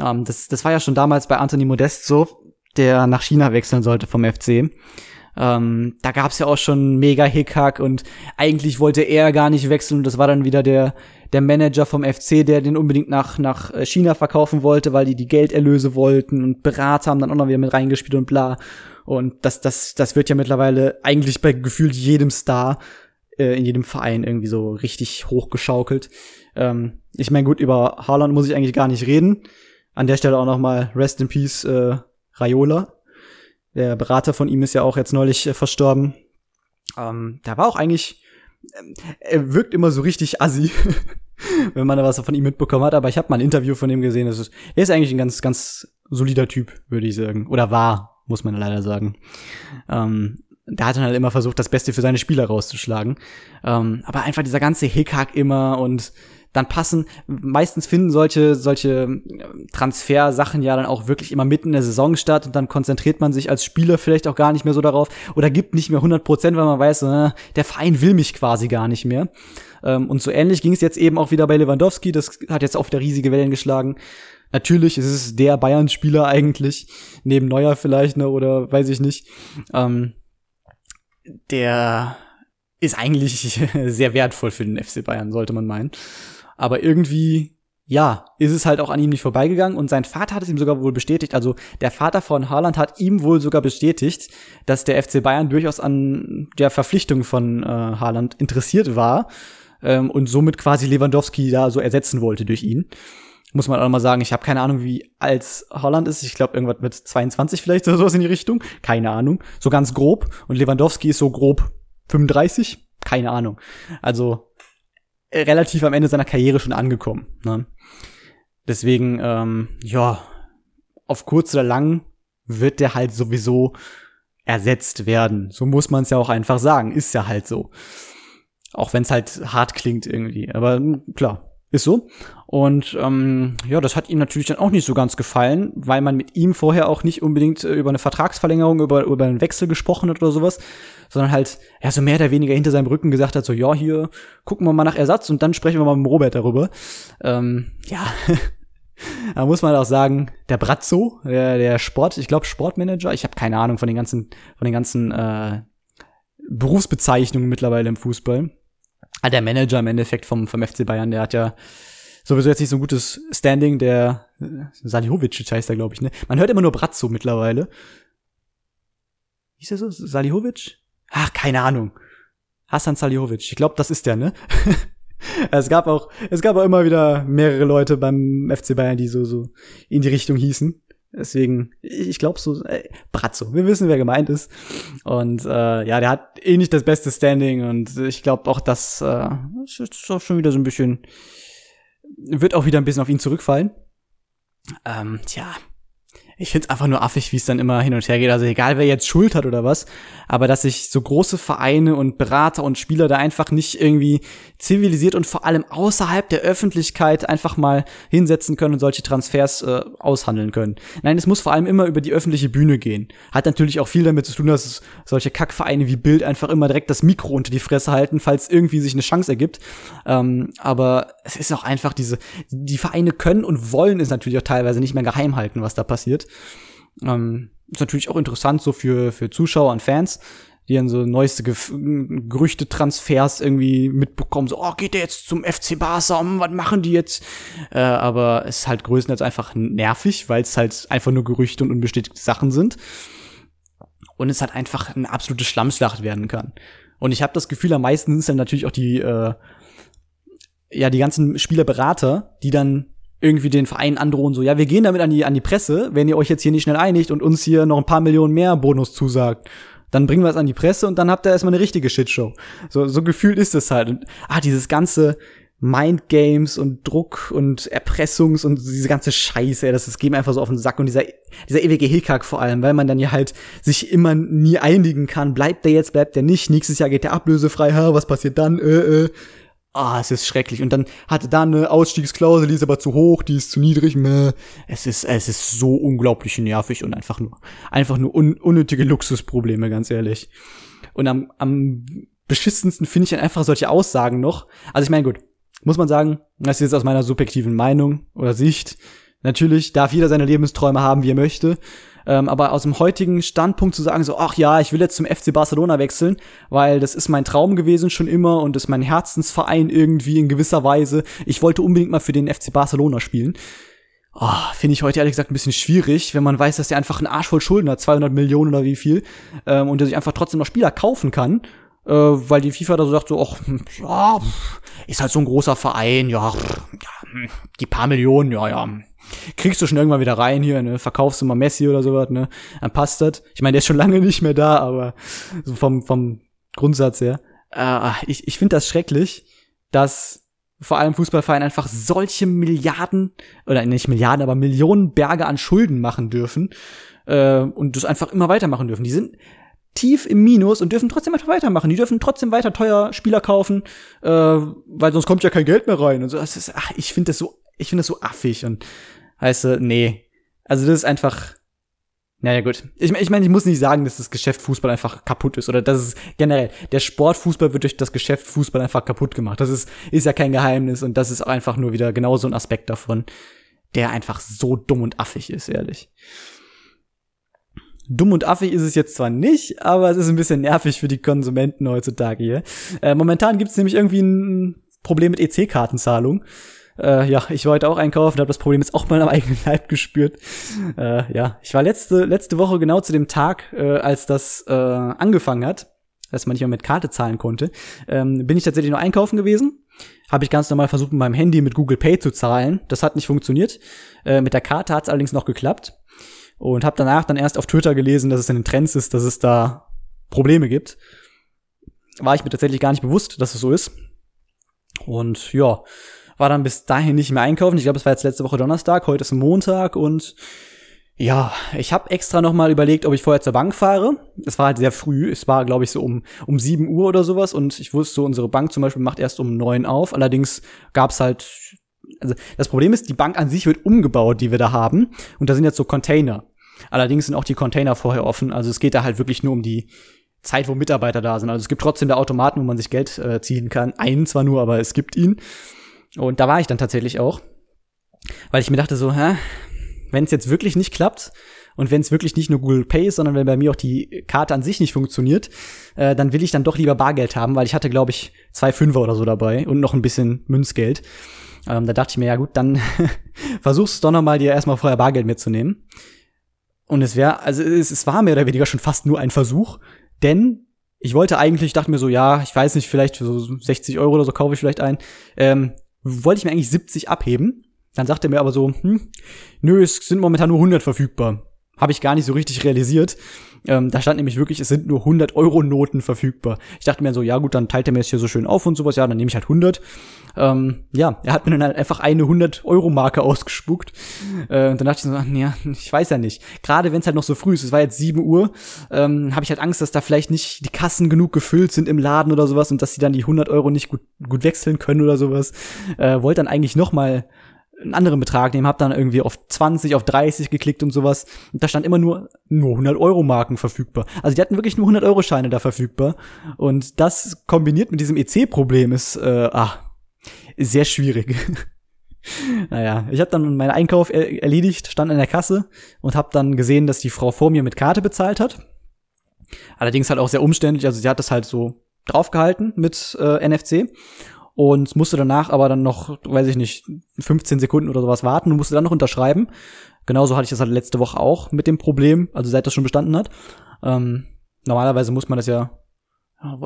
Ähm, das, das war ja schon damals bei Anthony Modest so, der nach China wechseln sollte vom FC. Ähm, da gab's ja auch schon mega Hickhack und eigentlich wollte er gar nicht wechseln und das war dann wieder der, der Manager vom FC, der den unbedingt nach, nach äh, China verkaufen wollte, weil die die Gelderlöse wollten und Berater haben dann auch noch wieder mit reingespielt und bla. Und das, das, das wird ja mittlerweile eigentlich bei gefühlt jedem Star äh, in jedem Verein irgendwie so richtig hochgeschaukelt. Ähm, ich meine, gut, über Haaland muss ich eigentlich gar nicht reden. An der Stelle auch noch mal Rest in Peace äh, Raiola. Der Berater von ihm ist ja auch jetzt neulich äh, verstorben. Ähm, der war auch eigentlich, äh, er wirkt immer so richtig assi. wenn man da was von ihm mitbekommen hat. Aber ich habe mal ein Interview von ihm gesehen. Das ist, er ist eigentlich ein ganz, ganz solider Typ, würde ich sagen. Oder war, muss man leider sagen. Ähm, der hat dann halt immer versucht, das Beste für seine Spieler rauszuschlagen. Ähm, aber einfach dieser ganze Hickhack immer und dann passen, meistens finden solche, solche Transfersachen ja dann auch wirklich immer mitten in der Saison statt und dann konzentriert man sich als Spieler vielleicht auch gar nicht mehr so darauf oder gibt nicht mehr 100 Prozent, weil man weiß, äh, der Verein will mich quasi gar nicht mehr. Ähm, und so ähnlich ging es jetzt eben auch wieder bei Lewandowski. Das hat jetzt auch wieder riesige Wellen geschlagen. Natürlich ist es der Bayern-Spieler eigentlich, neben Neuer vielleicht, ne, oder weiß ich nicht. Ähm, der ist eigentlich sehr wertvoll für den FC Bayern, sollte man meinen. Aber irgendwie, ja, ist es halt auch an ihm nicht vorbeigegangen und sein Vater hat es ihm sogar wohl bestätigt. Also der Vater von Haaland hat ihm wohl sogar bestätigt, dass der FC Bayern durchaus an der Verpflichtung von äh, Haaland interessiert war ähm, und somit quasi Lewandowski da so ersetzen wollte durch ihn. Muss man auch mal sagen, ich habe keine Ahnung, wie alt Holland ist. Ich glaube, irgendwas mit 22 vielleicht oder sowas in die Richtung. Keine Ahnung. So ganz grob. Und Lewandowski ist so grob 35. Keine Ahnung. Also äh, relativ am Ende seiner Karriere schon angekommen. Ne? Deswegen, ähm, ja, auf kurz oder lang wird der halt sowieso ersetzt werden. So muss man es ja auch einfach sagen. Ist ja halt so. Auch wenn es halt hart klingt irgendwie. Aber hm, klar, ist so. Und ähm, ja, das hat ihm natürlich dann auch nicht so ganz gefallen, weil man mit ihm vorher auch nicht unbedingt äh, über eine Vertragsverlängerung, über, über einen Wechsel gesprochen hat oder sowas, sondern halt ja so mehr oder weniger hinter seinem Rücken gesagt hat, so ja, hier gucken wir mal nach Ersatz und dann sprechen wir mal mit Robert darüber. Ähm, ja, da muss man auch sagen, der Brazzo, der, der Sport, ich glaube Sportmanager, ich habe keine Ahnung von den ganzen, von den ganzen äh, Berufsbezeichnungen mittlerweile im Fußball ah, der Manager im Endeffekt vom, vom FC Bayern, der hat ja sowieso jetzt nicht so ein gutes Standing, der äh, Salihovic heißt er, glaube ich, ne? Man hört immer nur Brazzo mittlerweile. Wie ist der so? Salihovic? Ach, keine Ahnung. Hassan Salihovic. Ich glaube, das ist der, ne? es gab auch, es gab auch immer wieder mehrere Leute beim FC Bayern, die so, so in die Richtung hießen. Deswegen, ich glaube so, äh, Brazzo, wir wissen, wer gemeint ist. Und äh, ja, der hat eh nicht das beste Standing und ich glaube auch, das äh, ist auch schon wieder so ein bisschen, wird auch wieder ein bisschen auf ihn zurückfallen. Ähm, tja, ich find's einfach nur affig, wie es dann immer hin und her geht. Also egal, wer jetzt Schuld hat oder was, aber dass sich so große Vereine und Berater und Spieler da einfach nicht irgendwie zivilisiert und vor allem außerhalb der Öffentlichkeit einfach mal hinsetzen können und solche Transfers äh, aushandeln können. Nein, es muss vor allem immer über die öffentliche Bühne gehen. Hat natürlich auch viel damit zu tun, dass solche Kackvereine wie Bild einfach immer direkt das Mikro unter die Fresse halten, falls irgendwie sich eine Chance ergibt. Ähm, aber es ist auch einfach diese, die Vereine können und wollen es natürlich auch teilweise nicht mehr geheim halten, was da passiert. Ähm, ist natürlich auch interessant so für, für Zuschauer und Fans, die dann so neueste Ge Gerüchte, Transfers irgendwie mitbekommen, so, oh, geht der jetzt zum FC Barca, um, was machen die jetzt? Äh, aber es ist halt größtenteils einfach nervig, weil es halt einfach nur Gerüchte und unbestätigte Sachen sind. Und es halt einfach eine absolute Schlammschlacht werden kann. Und ich habe das Gefühl, am meisten sind es dann natürlich auch die, äh, ja, die ganzen Spielerberater, die dann irgendwie den Verein androhen, so, ja, wir gehen damit an die, an die Presse, wenn ihr euch jetzt hier nicht schnell einigt und uns hier noch ein paar Millionen mehr Bonus zusagt. Dann bringen wir es an die Presse und dann habt ihr erstmal eine richtige Shitshow. So, so gefühlt ist es halt. Und, ah, dieses ganze Mindgames und Druck und Erpressungs und diese ganze Scheiße, das, das geht mir einfach so auf den Sack und dieser, dieser ewige Hickhack vor allem, weil man dann ja halt sich immer nie einigen kann. Bleibt der jetzt, bleibt der nicht? Nächstes Jahr geht der ablösefrei, ha, was passiert dann? Äh, äh. Ah, es ist schrecklich. Und dann hatte da eine Ausstiegsklausel, die ist aber zu hoch, die ist zu niedrig. Meh. Es ist, es ist so unglaublich nervig und einfach nur, einfach nur un unnötige Luxusprobleme, ganz ehrlich. Und am, am beschissensten finde ich dann einfach solche Aussagen noch. Also ich meine, gut, muss man sagen, das ist jetzt aus meiner subjektiven Meinung oder Sicht. Natürlich darf jeder seine Lebensträume haben, wie er möchte. Ähm, aber aus dem heutigen Standpunkt zu sagen, so, ach ja, ich will jetzt zum FC Barcelona wechseln, weil das ist mein Traum gewesen schon immer und ist mein Herzensverein irgendwie in gewisser Weise. Ich wollte unbedingt mal für den FC Barcelona spielen. Oh, Finde ich heute ehrlich gesagt ein bisschen schwierig, wenn man weiß, dass der einfach einen Arsch voll Schulden hat, 200 Millionen oder wie viel, ähm, und der sich einfach trotzdem noch Spieler kaufen kann, äh, weil die FIFA da so sagt, so, ach, ja, ist halt so ein großer Verein, ja, ja die paar Millionen, ja, ja, kriegst du schon irgendwann wieder rein hier, ne? Verkaufst du mal Messi oder sowas, ne? Dann passt das. Ich meine, der ist schon lange nicht mehr da, aber so vom, vom Grundsatz her. Äh, ich ich finde das schrecklich, dass vor allem Fußballvereine einfach solche Milliarden, oder nicht Milliarden, aber Millionen Berge an Schulden machen dürfen äh, und das einfach immer weitermachen dürfen. Die sind tief im Minus und dürfen trotzdem weiter weitermachen. Die dürfen trotzdem weiter teuer Spieler kaufen, äh, weil sonst kommt ja kein Geld mehr rein. Und so, das ist, ach, ich finde das so, ich finde das so affig und Heißt nee. Also das ist einfach. Naja, gut. Ich, ich meine, ich muss nicht sagen, dass das Geschäft Fußball einfach kaputt ist. Oder dass es generell, der Sportfußball wird durch das Geschäft Fußball einfach kaputt gemacht. Das ist, ist ja kein Geheimnis und das ist auch einfach nur wieder genau so ein Aspekt davon, der einfach so dumm und affig ist, ehrlich. Dumm und affig ist es jetzt zwar nicht, aber es ist ein bisschen nervig für die Konsumenten heutzutage hier. Äh, momentan gibt es nämlich irgendwie ein Problem mit EC-Kartenzahlung. Äh, ja, ich heute auch einkaufen, habe das Problem jetzt auch mal am eigenen Leib gespürt. Äh, ja, ich war letzte, letzte Woche genau zu dem Tag, äh, als das äh, angefangen hat, dass man nicht mehr mit Karte zahlen konnte, ähm, bin ich tatsächlich noch einkaufen gewesen. Habe ich ganz normal versucht, mit meinem Handy mit Google Pay zu zahlen. Das hat nicht funktioniert. Äh, mit der Karte hat es allerdings noch geklappt. Und habe danach dann erst auf Twitter gelesen, dass es in den Trends ist, dass es da Probleme gibt. War ich mir tatsächlich gar nicht bewusst, dass es so ist. Und ja, war dann bis dahin nicht mehr einkaufen. Ich glaube, es war jetzt letzte Woche Donnerstag, heute ist Montag und ja, ich habe extra noch mal überlegt, ob ich vorher zur Bank fahre. Es war halt sehr früh. Es war, glaube ich, so um um sieben Uhr oder sowas. Und ich wusste, unsere Bank zum Beispiel macht erst um neun auf. Allerdings gab's halt, also das Problem ist, die Bank an sich wird umgebaut, die wir da haben. Und da sind jetzt so Container. Allerdings sind auch die Container vorher offen. Also es geht da halt wirklich nur um die Zeit, wo Mitarbeiter da sind. Also es gibt trotzdem da Automaten, wo man sich Geld äh, ziehen kann. Einen zwar nur, aber es gibt ihn. Und da war ich dann tatsächlich auch, weil ich mir dachte so, hä, wenn es jetzt wirklich nicht klappt und wenn es wirklich nicht nur Google Pay ist, sondern wenn bei mir auch die Karte an sich nicht funktioniert, äh, dann will ich dann doch lieber Bargeld haben, weil ich hatte, glaube ich, zwei Fünfer oder so dabei und noch ein bisschen Münzgeld. Ähm, da dachte ich mir, ja gut, dann versuchst du doch noch mal dir erstmal vorher Bargeld mitzunehmen. Und es wäre, also es, es war mehr oder weniger schon fast nur ein Versuch, denn ich wollte eigentlich, dachte mir so, ja, ich weiß nicht, vielleicht für so 60 Euro oder so kaufe ich vielleicht ein. Ähm, wollte ich mir eigentlich 70 abheben. Dann sagte er mir aber so, hm, nö, es sind momentan nur 100 verfügbar. Habe ich gar nicht so richtig realisiert. Ähm, da stand nämlich wirklich, es sind nur 100 Euro Noten verfügbar. Ich dachte mir so, ja gut, dann teilt er mir das hier so schön auf und sowas. Ja, dann nehme ich halt 100. Ähm, ja, er hat mir dann halt einfach eine 100 Euro Marke ausgespuckt. Äh, und dann dachte ich so, ja, ich weiß ja nicht. Gerade wenn es halt noch so früh ist, es war jetzt 7 Uhr, ähm, habe ich halt Angst, dass da vielleicht nicht die Kassen genug gefüllt sind im Laden oder sowas und dass sie dann die 100 Euro nicht gut, gut wechseln können oder sowas. Äh, wollte dann eigentlich noch mal einen anderen Betrag nehmen, hab dann irgendwie auf 20, auf 30 geklickt und sowas. Und da stand immer nur, nur 100 Euro Marken verfügbar. Also die hatten wirklich nur 100 Euro Scheine da verfügbar. Und das kombiniert mit diesem EC-Problem ist, äh, ah, sehr schwierig. naja, ich habe dann meinen Einkauf er erledigt, stand in der Kasse und habe dann gesehen, dass die Frau vor mir mit Karte bezahlt hat. Allerdings halt auch sehr umständlich, also sie hat das halt so draufgehalten mit äh, NFC und musste danach aber dann noch, weiß ich nicht, 15 Sekunden oder sowas warten und musste dann noch unterschreiben. Genauso hatte ich das halt letzte Woche auch mit dem Problem, also seit das schon bestanden hat. Ähm, normalerweise muss man das ja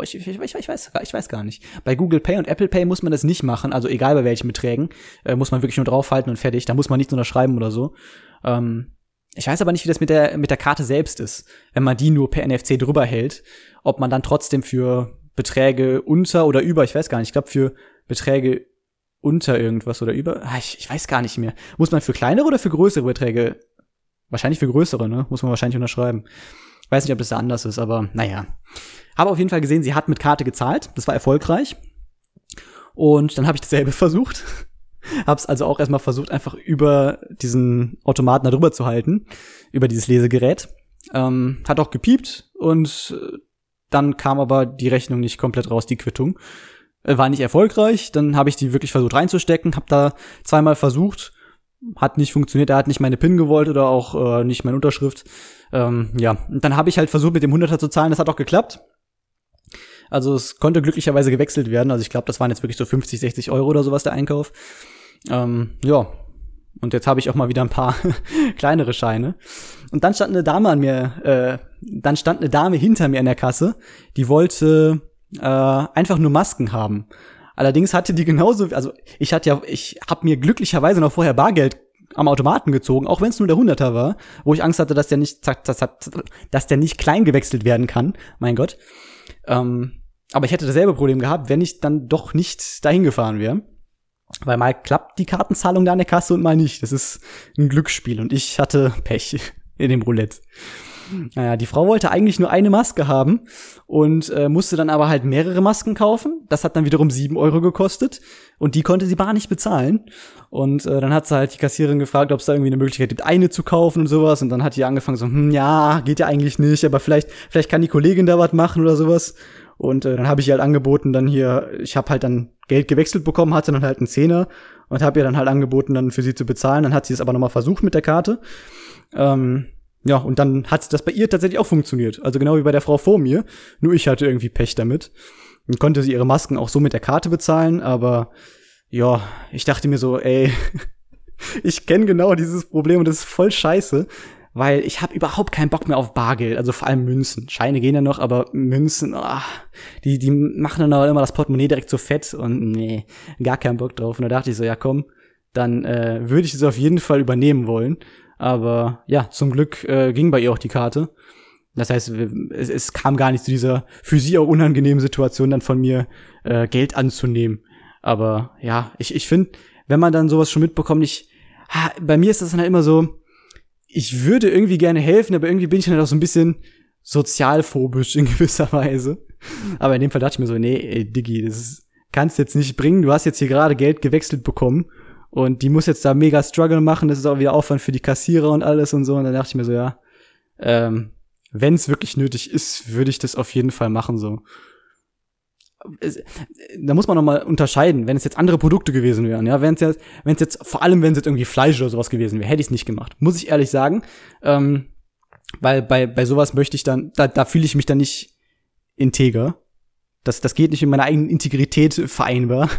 ich, ich, ich, ich, weiß, ich weiß gar nicht. Bei Google Pay und Apple Pay muss man das nicht machen, also egal bei welchen Beträgen, äh, muss man wirklich nur draufhalten und fertig. Da muss man nichts unterschreiben oder so. Ähm, ich weiß aber nicht, wie das mit der, mit der Karte selbst ist, wenn man die nur per NFC drüber hält, ob man dann trotzdem für Beträge unter oder über, ich weiß gar nicht, ich glaube für Beträge unter irgendwas oder über, ah, ich, ich weiß gar nicht mehr. Muss man für kleinere oder für größere Beträge? Wahrscheinlich für größere, ne? Muss man wahrscheinlich unterschreiben. Ich weiß nicht, ob das da anders ist, aber naja. Habe auf jeden Fall gesehen, sie hat mit Karte gezahlt. Das war erfolgreich. Und dann habe ich dasselbe versucht. Hab's also auch erstmal versucht, einfach über diesen Automaten da drüber zu halten, über dieses Lesegerät. Ähm, hat auch gepiept und äh, dann kam aber die Rechnung nicht komplett raus, die Quittung. Äh, war nicht erfolgreich, dann habe ich die wirklich versucht reinzustecken, habe da zweimal versucht, hat nicht funktioniert, er hat nicht meine PIN gewollt oder auch äh, nicht meine Unterschrift. Ähm, ja, und dann habe ich halt versucht, mit dem 100er zu zahlen, das hat auch geklappt. Also es konnte glücklicherweise gewechselt werden. Also ich glaube, das waren jetzt wirklich so 50, 60 Euro oder sowas der Einkauf. Ähm, ja, und jetzt habe ich auch mal wieder ein paar kleinere Scheine. Und dann stand eine Dame an mir, äh, dann stand eine Dame hinter mir an der Kasse, die wollte äh, einfach nur Masken haben. Allerdings hatte die genauso, also ich hatte ja, ich habe mir glücklicherweise noch vorher Bargeld am Automaten gezogen, auch wenn es nur der Hunderter war, wo ich Angst hatte, dass der nicht, dass, dass der nicht klein gewechselt werden kann. Mein Gott. Ähm, aber ich hätte dasselbe Problem gehabt, wenn ich dann doch nicht dahin gefahren wäre. Weil mal klappt die Kartenzahlung da an der Kasse und mal nicht. Das ist ein Glücksspiel und ich hatte Pech in dem Roulette. Naja, die Frau wollte eigentlich nur eine Maske haben und äh, musste dann aber halt mehrere Masken kaufen. Das hat dann wiederum sieben Euro gekostet und die konnte sie bar nicht bezahlen. Und äh, dann hat sie halt die Kassiererin gefragt, ob es da irgendwie eine Möglichkeit gibt, eine zu kaufen und sowas. Und dann hat die angefangen so, hm, ja, geht ja eigentlich nicht, aber vielleicht, vielleicht kann die Kollegin da was machen oder sowas. Und äh, dann habe ich ihr halt angeboten, dann hier, ich habe halt dann Geld gewechselt bekommen, hatte dann halt einen Zehner und habe ihr dann halt angeboten, dann für sie zu bezahlen. Dann hat sie es aber nochmal versucht mit der Karte. Ähm, ja, und dann hat das bei ihr tatsächlich auch funktioniert. Also genau wie bei der Frau vor mir. Nur ich hatte irgendwie Pech damit. Und konnte sie ihre Masken auch so mit der Karte bezahlen, aber ja, ich dachte mir so, ey, ich kenne genau dieses Problem und das ist voll scheiße weil ich habe überhaupt keinen Bock mehr auf Bargeld, also vor allem Münzen. Scheine gehen ja noch, aber Münzen, oh, die, die machen dann aber immer das Portemonnaie direkt so fett und nee, gar keinen Bock drauf. Und da dachte ich so, ja komm, dann äh, würde ich es auf jeden Fall übernehmen wollen. Aber ja, zum Glück äh, ging bei ihr auch die Karte. Das heißt, es, es kam gar nicht zu dieser für sie auch unangenehmen Situation, dann von mir äh, Geld anzunehmen. Aber ja, ich, ich finde, wenn man dann sowas schon mitbekommt, ich, ha, bei mir ist das dann halt immer so, ich würde irgendwie gerne helfen, aber irgendwie bin ich dann auch so ein bisschen sozialphobisch in gewisser Weise. Aber in dem Fall dachte ich mir so, nee, ey, Diggi, das ist, kannst jetzt nicht bringen. Du hast jetzt hier gerade Geld gewechselt bekommen und die muss jetzt da mega Struggle machen. Das ist auch wieder Aufwand für die Kassierer und alles und so. Und dann dachte ich mir so, ja, ähm, wenn es wirklich nötig ist, würde ich das auf jeden Fall machen so da muss man noch mal unterscheiden, wenn es jetzt andere Produkte gewesen wären, ja, wenn es jetzt, wenn es jetzt, vor allem wenn es jetzt irgendwie Fleisch oder sowas gewesen wäre, hätte ich es nicht gemacht. Muss ich ehrlich sagen, ähm, weil bei bei sowas möchte ich dann, da, da fühle ich mich dann nicht integer. Das das geht nicht mit meiner eigenen Integrität vereinbar.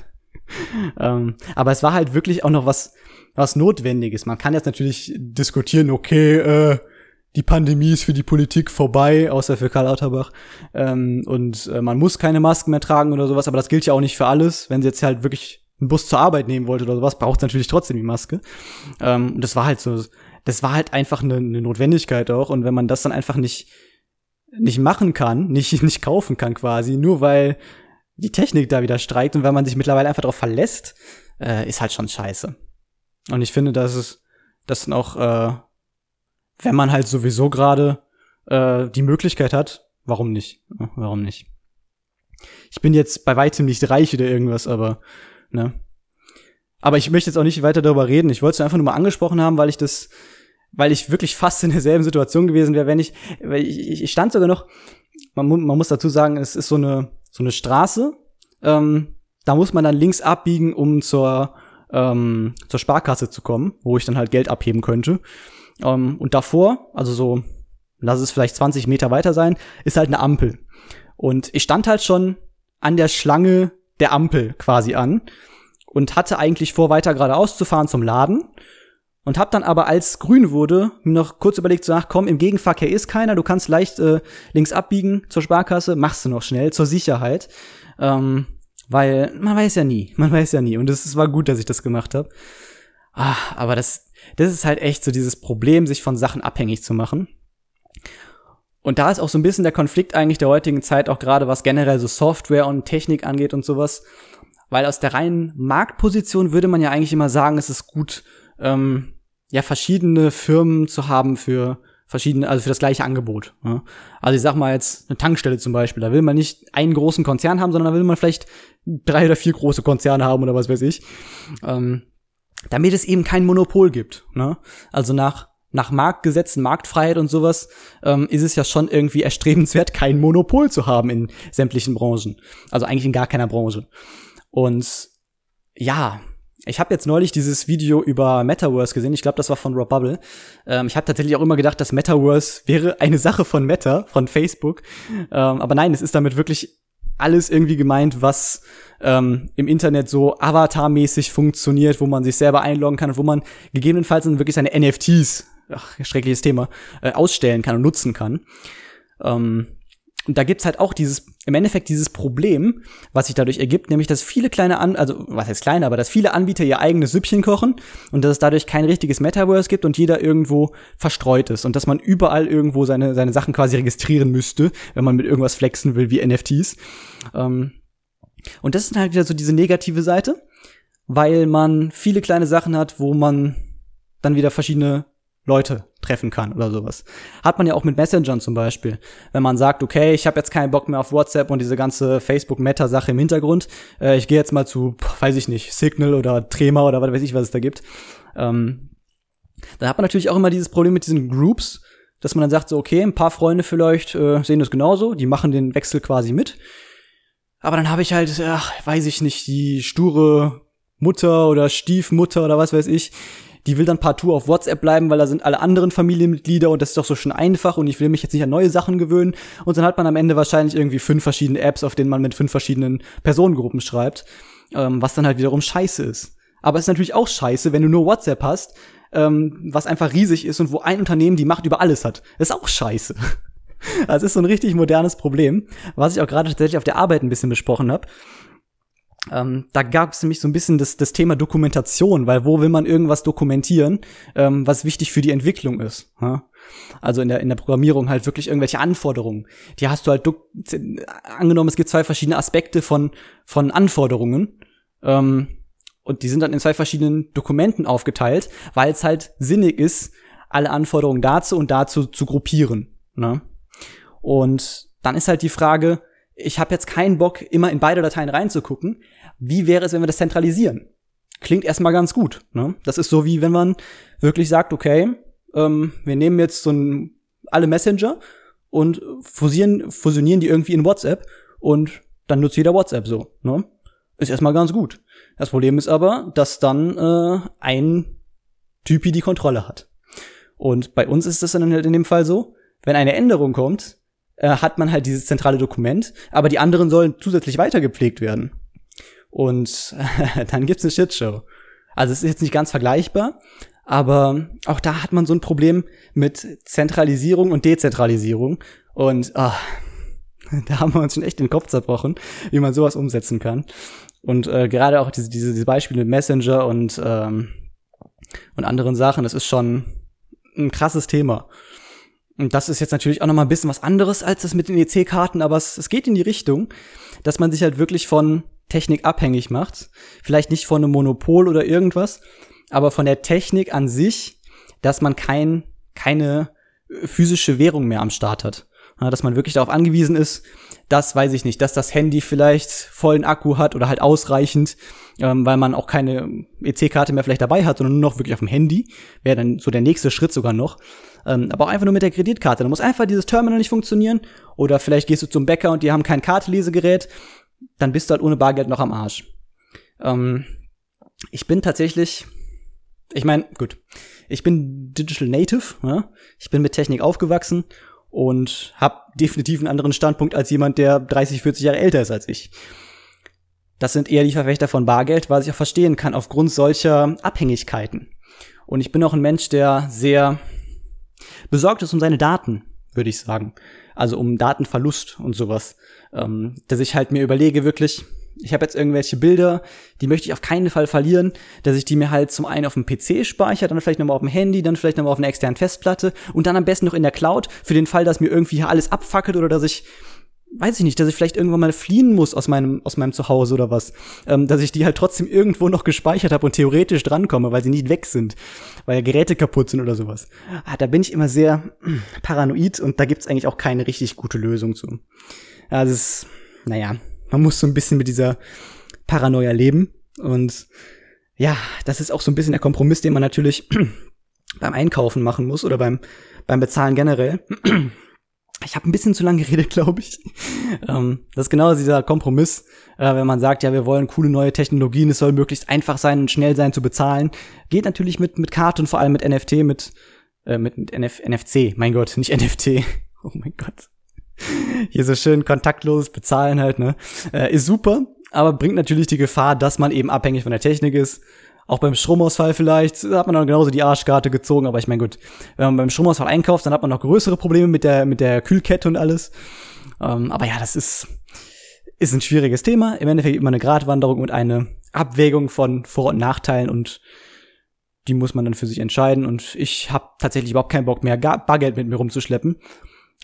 ähm, aber es war halt wirklich auch noch was was Notwendiges. Man kann jetzt natürlich diskutieren, okay, äh, die Pandemie ist für die Politik vorbei, außer für Karl Lauterbach. Ähm, und äh, man muss keine Masken mehr tragen oder sowas, aber das gilt ja auch nicht für alles. Wenn sie jetzt halt wirklich einen Bus zur Arbeit nehmen wollte oder sowas, braucht es natürlich trotzdem die Maske. Ähm, das war halt so, das war halt einfach eine, eine Notwendigkeit auch. Und wenn man das dann einfach nicht, nicht machen kann, nicht, nicht kaufen kann quasi, nur weil die Technik da wieder streikt und weil man sich mittlerweile einfach darauf verlässt, äh, ist halt schon scheiße. Und ich finde, dass es, das sind auch äh, wenn man halt sowieso gerade äh, die Möglichkeit hat, warum nicht? Warum nicht? Ich bin jetzt bei weitem nicht reich oder irgendwas, aber ne. Aber ich möchte jetzt auch nicht weiter darüber reden. Ich wollte es einfach nur mal angesprochen haben, weil ich das, weil ich wirklich fast in derselben Situation gewesen wäre, wenn ich, weil ich, ich stand sogar noch. Man, man muss dazu sagen, es ist so eine so eine Straße. Ähm, da muss man dann links abbiegen, um zur ähm, zur Sparkasse zu kommen, wo ich dann halt Geld abheben könnte. Ähm, und davor, also so, lass es vielleicht 20 Meter weiter sein, ist halt eine Ampel. Und ich stand halt schon an der Schlange der Ampel quasi an und hatte eigentlich vor, weiter geradeaus zu fahren zum Laden. Und hab dann aber, als grün wurde, mir noch kurz überlegt, so, ach komm, im Gegenverkehr ist keiner, du kannst leicht äh, links abbiegen zur Sparkasse, machst du noch schnell, zur Sicherheit. Ähm, weil man weiß ja nie, man weiß ja nie. Und es war gut, dass ich das gemacht habe. Ah, aber das, das ist halt echt so dieses Problem, sich von Sachen abhängig zu machen. Und da ist auch so ein bisschen der Konflikt eigentlich der heutigen Zeit, auch gerade was generell so Software und Technik angeht und sowas. Weil aus der reinen Marktposition würde man ja eigentlich immer sagen, es ist gut, ähm, ja, verschiedene Firmen zu haben für verschiedene, also für das gleiche Angebot. Ja. Also ich sag mal jetzt eine Tankstelle zum Beispiel, da will man nicht einen großen Konzern haben, sondern da will man vielleicht drei oder vier große Konzerne haben oder was weiß ich. Ähm, damit es eben kein Monopol gibt. Ne? Also nach nach Marktgesetzen, Marktfreiheit und sowas, ähm, ist es ja schon irgendwie erstrebenswert, kein Monopol zu haben in sämtlichen Branchen. Also eigentlich in gar keiner Branche. Und ja, ich habe jetzt neulich dieses Video über Metaverse gesehen. Ich glaube, das war von Rob Bubble. Ähm, ich habe tatsächlich auch immer gedacht, dass Metaverse wäre eine Sache von Meta, von Facebook. Ähm, aber nein, es ist damit wirklich alles irgendwie gemeint, was ähm, im Internet so avatarmäßig funktioniert, wo man sich selber einloggen kann und wo man gegebenenfalls dann wirklich seine NFTs, ach, schreckliches Thema, äh, ausstellen kann und nutzen kann. Ähm, und da gibt's halt auch dieses, im Endeffekt dieses Problem, was sich dadurch ergibt, nämlich, dass viele kleine An, also, was heißt kleine, aber dass viele Anbieter ihr eigenes Süppchen kochen und dass es dadurch kein richtiges Metaverse gibt und jeder irgendwo verstreut ist und dass man überall irgendwo seine, seine Sachen quasi registrieren müsste, wenn man mit irgendwas flexen will, wie NFTs. Ähm, und das ist halt wieder so diese negative Seite, weil man viele kleine Sachen hat, wo man dann wieder verschiedene Leute treffen kann oder sowas. Hat man ja auch mit Messengern zum Beispiel. Wenn man sagt, okay, ich habe jetzt keinen Bock mehr auf WhatsApp und diese ganze Facebook-Meta-Sache im Hintergrund, äh, ich gehe jetzt mal zu, weiß ich nicht, Signal oder Trema oder was weiß ich, was es da gibt. Ähm, dann hat man natürlich auch immer dieses Problem mit diesen Groups, dass man dann sagt, so, okay, ein paar Freunde vielleicht äh, sehen das genauso, die machen den Wechsel quasi mit. Aber dann habe ich halt, ach, weiß ich nicht, die sture Mutter oder Stiefmutter oder was weiß ich, die will dann partout auf WhatsApp bleiben, weil da sind alle anderen Familienmitglieder und das ist doch so schön einfach und ich will mich jetzt nicht an neue Sachen gewöhnen. Und dann hat man am Ende wahrscheinlich irgendwie fünf verschiedene Apps, auf denen man mit fünf verschiedenen Personengruppen schreibt, ähm, was dann halt wiederum scheiße ist. Aber es ist natürlich auch scheiße, wenn du nur WhatsApp hast, ähm, was einfach riesig ist und wo ein Unternehmen die Macht über alles hat. Das ist auch scheiße. Also ist so ein richtig modernes Problem, was ich auch gerade tatsächlich auf der Arbeit ein bisschen besprochen habe. Ähm, da gab es nämlich so ein bisschen das, das Thema Dokumentation, weil wo will man irgendwas dokumentieren, ähm, was wichtig für die Entwicklung ist. Ja? Also in der, in der Programmierung halt wirklich irgendwelche Anforderungen. Die hast du halt angenommen, es gibt zwei verschiedene Aspekte von, von Anforderungen. Ähm, und die sind dann in zwei verschiedenen Dokumenten aufgeteilt, weil es halt sinnig ist, alle Anforderungen dazu und dazu zu gruppieren. Ne? Und dann ist halt die Frage, ich habe jetzt keinen Bock, immer in beide Dateien reinzugucken. Wie wäre es, wenn wir das zentralisieren? Klingt erstmal ganz gut. Ne? Das ist so wie wenn man wirklich sagt, okay, ähm, wir nehmen jetzt so ein, alle Messenger und fusieren, fusionieren die irgendwie in WhatsApp und dann nutzt jeder WhatsApp so. Ne? Ist erstmal ganz gut. Das Problem ist aber, dass dann äh, ein Typi die Kontrolle hat. Und bei uns ist das dann halt in dem Fall so, wenn eine Änderung kommt, äh, hat man halt dieses zentrale Dokument, aber die anderen sollen zusätzlich weitergepflegt werden. Und dann gibt's eine Shitshow. Also es ist jetzt nicht ganz vergleichbar, aber auch da hat man so ein Problem mit Zentralisierung und Dezentralisierung. Und ah, da haben wir uns schon echt den Kopf zerbrochen, wie man sowas umsetzen kann. Und äh, gerade auch diese, diese, diese Beispiele mit Messenger und, ähm, und anderen Sachen, das ist schon ein krasses Thema. Und das ist jetzt natürlich auch noch mal ein bisschen was anderes als das mit den EC-Karten, aber es, es geht in die Richtung, dass man sich halt wirklich von Technik abhängig macht. Vielleicht nicht von einem Monopol oder irgendwas, aber von der Technik an sich, dass man kein, keine physische Währung mehr am Start hat. Dass man wirklich darauf angewiesen ist, dass, weiß ich nicht, dass das Handy vielleicht vollen Akku hat oder halt ausreichend, ähm, weil man auch keine EC-Karte mehr vielleicht dabei hat, sondern nur noch wirklich auf dem Handy. Wäre dann so der nächste Schritt sogar noch. Ähm, aber auch einfach nur mit der Kreditkarte. Da muss einfach dieses Terminal nicht funktionieren. Oder vielleicht gehst du zum Bäcker und die haben kein Kartelesegerät. Dann bist du halt ohne Bargeld noch am Arsch. Ähm, ich bin tatsächlich, ich meine, gut, ich bin Digital Native, ja? ich bin mit Technik aufgewachsen und habe definitiv einen anderen Standpunkt als jemand, der 30, 40 Jahre älter ist als ich. Das sind eher die Verfechter von Bargeld, was ich auch verstehen kann aufgrund solcher Abhängigkeiten. Und ich bin auch ein Mensch, der sehr besorgt ist um seine Daten, würde ich sagen. Also um Datenverlust und sowas. Ähm, dass ich halt mir überlege, wirklich, ich habe jetzt irgendwelche Bilder, die möchte ich auf keinen Fall verlieren, dass ich die mir halt zum einen auf dem PC speichere, dann vielleicht nochmal auf dem Handy, dann vielleicht nochmal auf einer externen Festplatte und dann am besten noch in der Cloud, für den Fall, dass mir irgendwie hier alles abfackelt oder dass ich weiß ich nicht, dass ich vielleicht irgendwann mal fliehen muss aus meinem, aus meinem Zuhause oder was. Ähm, dass ich die halt trotzdem irgendwo noch gespeichert habe und theoretisch drankomme, weil sie nicht weg sind, weil Geräte kaputt sind oder sowas. Ah, da bin ich immer sehr paranoid und da gibt's eigentlich auch keine richtig gute Lösung zu. Also es, naja, man muss so ein bisschen mit dieser Paranoia leben. Und ja, das ist auch so ein bisschen der Kompromiss, den man natürlich beim Einkaufen machen muss oder beim, beim Bezahlen generell. Ich habe ein bisschen zu lange geredet, glaube ich. ähm, das ist genau dieser Kompromiss, äh, wenn man sagt, ja, wir wollen coole neue Technologien, es soll möglichst einfach sein und schnell sein zu bezahlen. Geht natürlich mit, mit Karte und vor allem mit NFT, mit, äh, mit, mit NF NFC, mein Gott, nicht NFT. Oh mein Gott. Hier so schön kontaktloses Bezahlen halt, ne? Äh, ist super, aber bringt natürlich die Gefahr, dass man eben abhängig von der Technik ist auch beim Stromausfall vielleicht hat man dann genauso die Arschkarte gezogen, aber ich meine gut, wenn man beim Stromausfall einkauft, dann hat man noch größere Probleme mit der mit der Kühlkette und alles. Ähm, aber ja, das ist ist ein schwieriges Thema. Im Endeffekt immer eine Gratwanderung und eine Abwägung von Vor- und Nachteilen und die muss man dann für sich entscheiden. Und ich habe tatsächlich überhaupt keinen Bock mehr, Bargeld mit mir rumzuschleppen.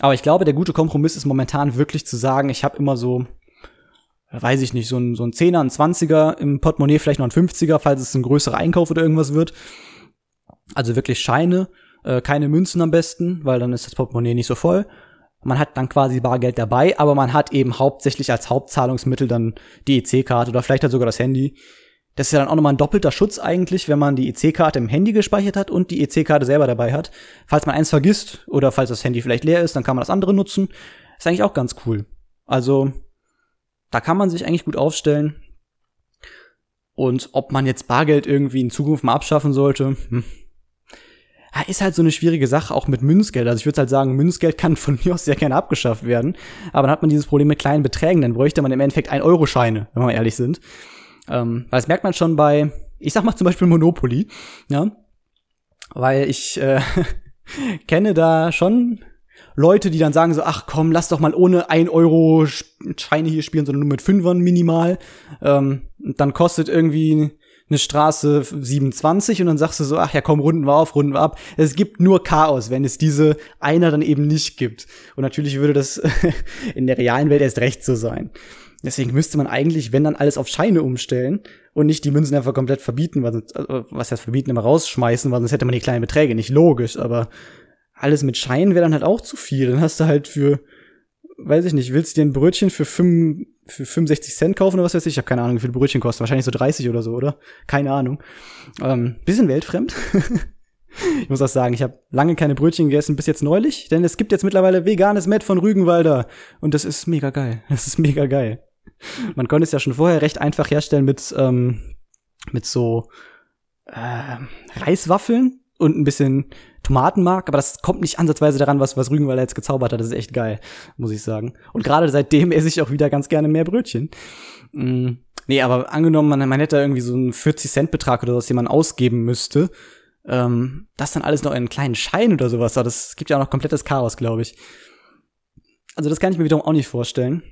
Aber ich glaube, der gute Kompromiss ist momentan wirklich zu sagen, ich habe immer so weiß ich nicht, so ein, so ein Zehner, ein Zwanziger im Portemonnaie, vielleicht noch ein 50er, falls es ein größerer Einkauf oder irgendwas wird. Also wirklich Scheine, äh, keine Münzen am besten, weil dann ist das Portemonnaie nicht so voll. Man hat dann quasi Bargeld dabei, aber man hat eben hauptsächlich als Hauptzahlungsmittel dann die EC-Karte oder vielleicht halt sogar das Handy. Das ist ja dann auch nochmal ein doppelter Schutz eigentlich, wenn man die EC-Karte im Handy gespeichert hat und die EC-Karte selber dabei hat. Falls man eins vergisst oder falls das Handy vielleicht leer ist, dann kann man das andere nutzen. Ist eigentlich auch ganz cool. Also da kann man sich eigentlich gut aufstellen. Und ob man jetzt Bargeld irgendwie in Zukunft mal abschaffen sollte, hm. ist halt so eine schwierige Sache, auch mit Münzgeld. Also ich würde halt sagen, Münzgeld kann von mir aus sehr gerne abgeschafft werden. Aber dann hat man dieses Problem mit kleinen Beträgen. Dann bräuchte man im Endeffekt 1-Euro-Scheine, wenn wir ehrlich sind. Ähm, weil das merkt man schon bei, ich sag mal zum Beispiel Monopoly, ja. Weil ich äh, kenne da schon Leute, die dann sagen so, ach komm, lass doch mal ohne ein Euro Scheine hier spielen, sondern nur mit Fünfern minimal. Ähm, dann kostet irgendwie eine Straße 27 und dann sagst du so, ach ja, komm, runden wir auf, runden wir ab. Es gibt nur Chaos, wenn es diese einer dann eben nicht gibt. Und natürlich würde das in der realen Welt erst recht so sein. Deswegen müsste man eigentlich, wenn dann alles auf Scheine umstellen und nicht die Münzen einfach komplett verbieten, was, was heißt verbieten, immer rausschmeißen, weil sonst hätte man die kleinen Beträge nicht logisch, aber alles mit Schein wäre dann halt auch zu viel. Dann hast du halt für, weiß ich nicht, willst du dir ein Brötchen für, fünf, für 65 Cent kaufen oder was weiß ich? Ich habe keine Ahnung, wie viel Brötchen kosten. Wahrscheinlich so 30 oder so, oder? Keine Ahnung. Ähm, bisschen weltfremd. ich muss auch sagen, ich habe lange keine Brötchen gegessen, bis jetzt neulich, denn es gibt jetzt mittlerweile veganes Met von Rügenwalder. Und das ist mega geil. Das ist mega geil. Man konnte es ja schon vorher recht einfach herstellen mit, ähm, mit so äh, Reiswaffeln und ein bisschen Tomatenmark, aber das kommt nicht ansatzweise daran, was, was Rügenwalder jetzt gezaubert hat. Das ist echt geil, muss ich sagen. Und gerade seitdem esse ich auch wieder ganz gerne mehr Brötchen. Mm, nee, aber angenommen, man, man hätte irgendwie so einen 40-Cent-Betrag oder was, den man ausgeben müsste. Ähm, das dann alles noch in einen kleinen Schein oder sowas. Das gibt ja auch noch komplettes Chaos, glaube ich. Also das kann ich mir wiederum auch nicht vorstellen.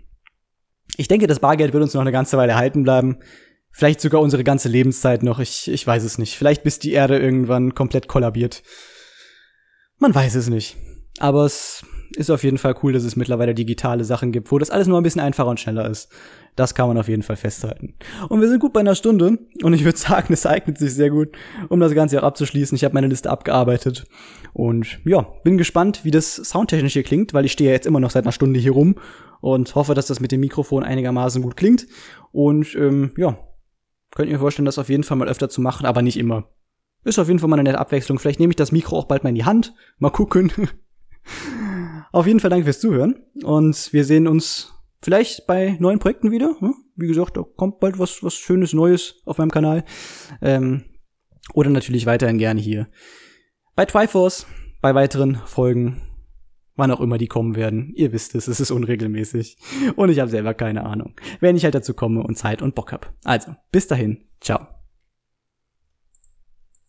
Ich denke, das Bargeld wird uns noch eine ganze Weile erhalten bleiben. Vielleicht sogar unsere ganze Lebenszeit noch. Ich, ich weiß es nicht. Vielleicht bis die Erde irgendwann komplett kollabiert. Man weiß es nicht. Aber es ist auf jeden Fall cool, dass es mittlerweile digitale Sachen gibt, wo das alles nur ein bisschen einfacher und schneller ist. Das kann man auf jeden Fall festhalten. Und wir sind gut bei einer Stunde und ich würde sagen, es eignet sich sehr gut, um das Ganze auch abzuschließen. Ich habe meine Liste abgearbeitet und ja, bin gespannt, wie das soundtechnisch hier klingt, weil ich stehe ja jetzt immer noch seit einer Stunde hier rum und hoffe, dass das mit dem Mikrofon einigermaßen gut klingt. Und ähm, ja, könnt ihr mir vorstellen, das auf jeden Fall mal öfter zu machen, aber nicht immer. Ist auf jeden Fall mal eine nette Abwechslung. Vielleicht nehme ich das Mikro auch bald mal in die Hand. Mal gucken. auf jeden Fall danke fürs Zuhören. Und wir sehen uns vielleicht bei neuen Projekten wieder. Wie gesagt, da kommt bald was, was Schönes, Neues auf meinem Kanal. Ähm, oder natürlich weiterhin gerne hier bei Triforce, bei weiteren Folgen, wann auch immer die kommen werden. Ihr wisst es, es ist unregelmäßig. Und ich habe selber keine Ahnung. Wenn ich halt dazu komme und Zeit und Bock hab. Also, bis dahin. Ciao.